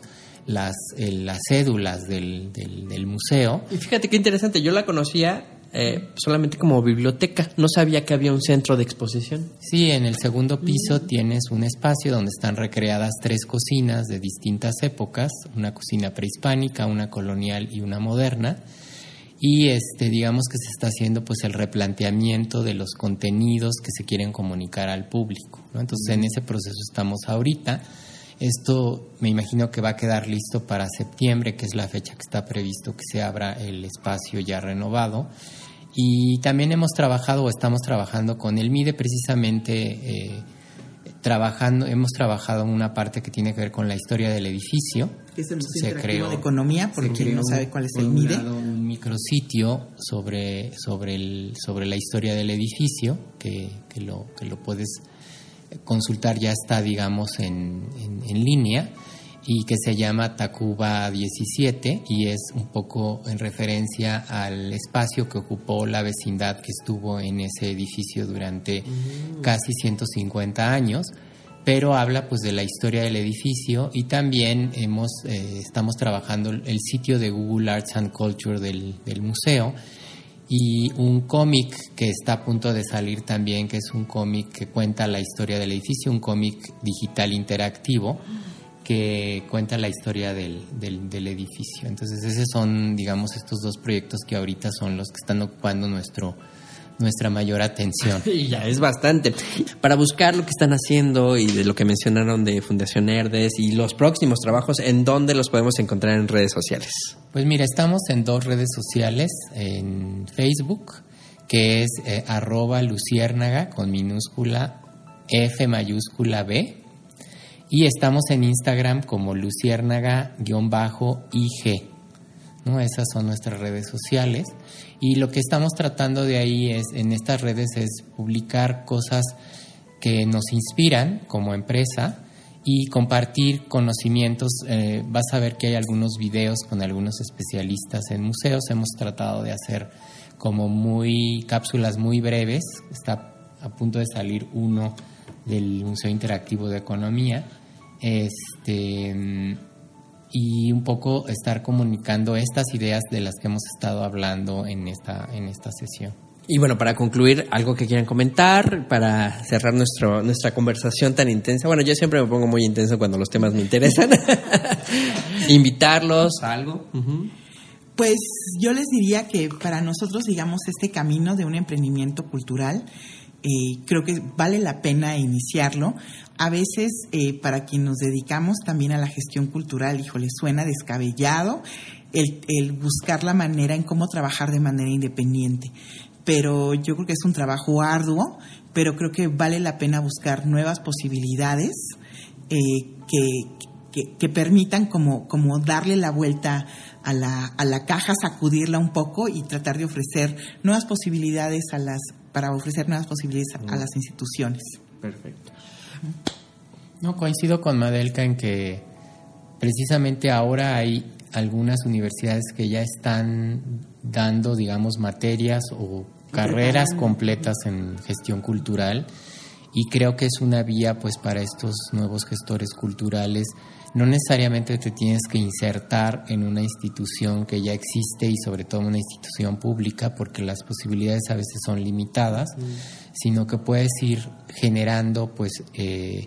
las, eh, las cédulas del, del, del museo. Y fíjate qué interesante, yo la conocía eh, solamente como biblioteca, no sabía que había un centro de exposición. Sí, en el segundo piso tienes un espacio donde están recreadas tres cocinas de distintas épocas, una cocina prehispánica, una colonial y una moderna. Y este, digamos que se está haciendo pues el replanteamiento de los contenidos que se quieren comunicar al público. ¿no? Entonces en ese proceso estamos ahorita. Esto me imagino que va a quedar listo para septiembre, que es la fecha que está previsto que se abra el espacio ya renovado. Y también hemos trabajado o estamos trabajando con el MIDE precisamente eh, trabajando, hemos trabajado en una parte que tiene que ver con la historia del edificio. Es el Museo Se creó- de Economía, por quien no sabe cuál es el MIDE. lado, un micrositio sobre, sobre, el, sobre la historia del edificio, que, que lo, que lo puedes consultar, ya está, digamos, en, en, en línea, y que se llama Tacuba 17, y es un poco en referencia al espacio que ocupó la vecindad que estuvo en ese edificio durante casi 150 años pero habla pues de la historia del edificio y también hemos eh, estamos trabajando el sitio de Google Arts and Culture del, del museo y un cómic que está a punto de salir también que es un cómic que cuenta la historia del edificio un cómic digital interactivo que cuenta la historia del, del, del edificio entonces esos son digamos estos dos proyectos que ahorita son los que están ocupando nuestro nuestra mayor atención. Y ya es bastante. Para buscar lo que están haciendo y de lo que mencionaron de Fundación Herdes y los próximos trabajos, ¿en dónde los podemos encontrar en redes sociales? Pues mira, estamos en dos redes sociales, en Facebook, que es eh, arroba luciérnaga con minúscula F mayúscula B, y estamos en Instagram como luciérnaga-ig. ¿no? Esas son nuestras redes sociales. Y lo que estamos tratando de ahí es, en estas redes, es publicar cosas que nos inspiran como empresa y compartir conocimientos. Eh, vas a ver que hay algunos videos con algunos especialistas en museos. Hemos tratado de hacer como muy cápsulas muy breves. Está a punto de salir uno del Museo Interactivo de Economía. Este y un poco estar comunicando estas ideas de las que hemos estado hablando en esta, en esta sesión. Y bueno, para concluir, algo que quieran comentar, para cerrar nuestro, nuestra conversación tan intensa. Bueno, yo siempre me pongo muy intenso cuando los temas me interesan. Invitarlos a algo. Pues yo les diría que para nosotros, digamos, este camino de un emprendimiento cultural, eh, creo que vale la pena iniciarlo. A veces, eh, para quien nos dedicamos también a la gestión cultural, híjole, suena descabellado el, el buscar la manera en cómo trabajar de manera independiente. Pero yo creo que es un trabajo arduo, pero creo que vale la pena buscar nuevas posibilidades eh, que, que, permitan como, como darle la vuelta a la, a la caja, sacudirla un poco y tratar de ofrecer nuevas posibilidades a las, para ofrecer nuevas posibilidades a, a las instituciones. Perfecto. No, coincido con Madelka en que precisamente ahora hay algunas universidades que ya están dando, digamos, materias o carreras completas en gestión cultural y creo que es una vía pues para estos nuevos gestores culturales. No necesariamente te tienes que insertar en una institución que ya existe y sobre todo en una institución pública porque las posibilidades a veces son limitadas, sino que puedes ir generando pues eh,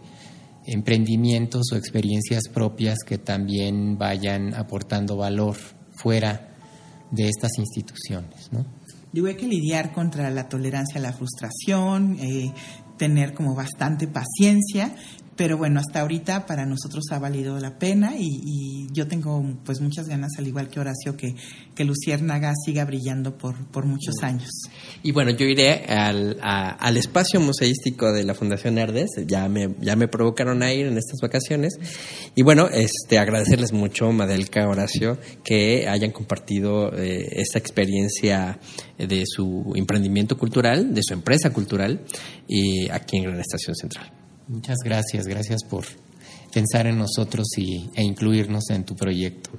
emprendimientos o experiencias propias que también vayan aportando valor fuera de estas instituciones, ¿no? Digo, hay que lidiar contra la tolerancia a la frustración, eh, tener como bastante paciencia, pero bueno, hasta ahorita para nosotros ha valido la pena y, yo tengo pues muchas ganas, al igual que Horacio, que, que Luciérnaga siga brillando por, por muchos años. Y bueno, yo iré al, al espacio museístico de la Fundación Herdes, ya me, ya me provocaron a ir en estas vacaciones. Y bueno, este agradecerles mucho, Madelka, Horacio, que hayan compartido eh, esta experiencia de su emprendimiento cultural, de su empresa cultural, y aquí en Gran Estación Central. Muchas gracias, gracias por pensar en nosotros y, e incluirnos en tu proyecto.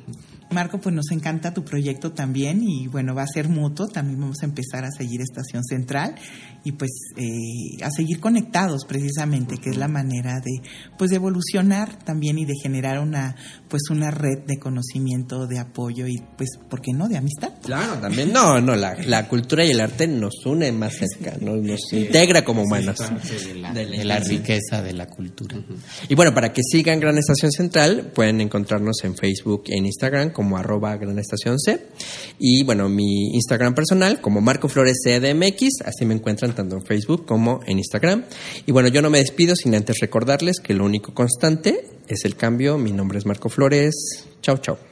Marco, pues nos encanta tu proyecto también y bueno, va a ser mutuo, también vamos a empezar a seguir Estación Central y pues eh, a seguir conectados precisamente, que es la manera de pues de evolucionar también y de generar una pues una red de conocimiento, de apoyo y pues, ¿por qué no? De amistad. Claro, también, no, no, la, la cultura y el arte nos une más cerca, nos, nos integra como humanos. de la, de la riqueza de la cultura. Y bueno, para que sigan Gran Estación Central, pueden encontrarnos en Facebook e en Instagram como arroba Gran Estación C. Y bueno, mi Instagram personal como Marco Flores CDMX, así me encuentran tanto en Facebook como en Instagram. Y bueno, yo no me despido sin antes recordarles que lo único constante es el cambio. Mi nombre es Marco Flores. Chao, chao.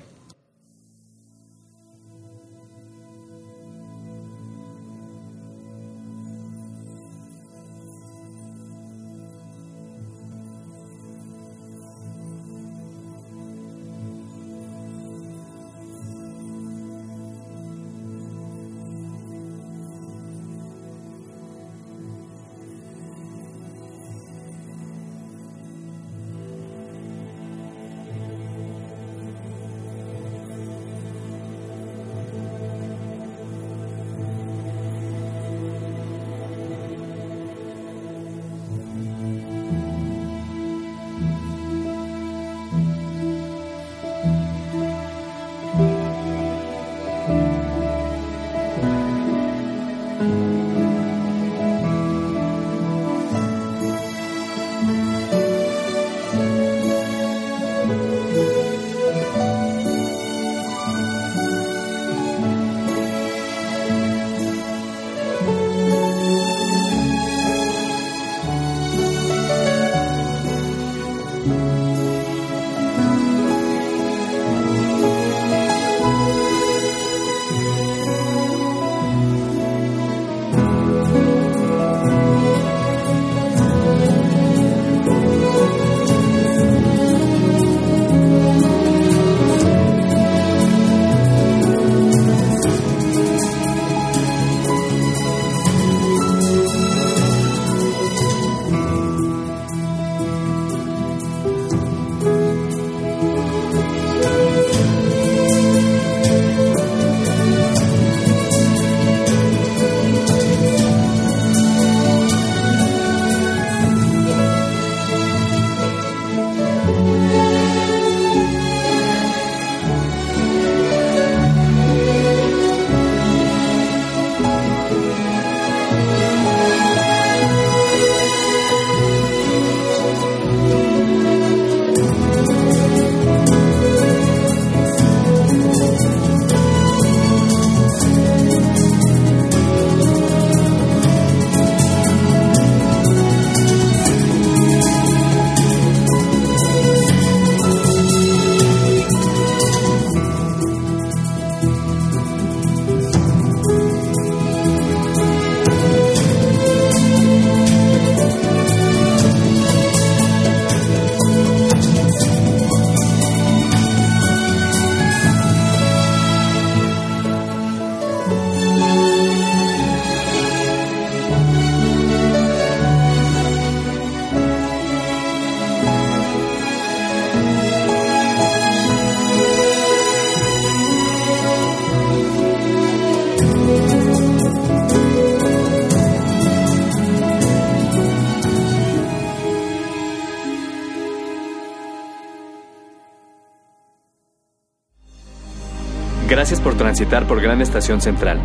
Transitar por Gran Estación Central.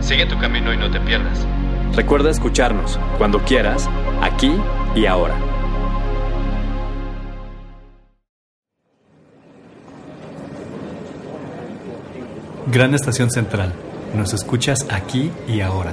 Sigue tu camino y no te pierdas. Recuerda escucharnos cuando quieras, aquí y ahora. Gran Estación Central. Nos escuchas aquí y ahora.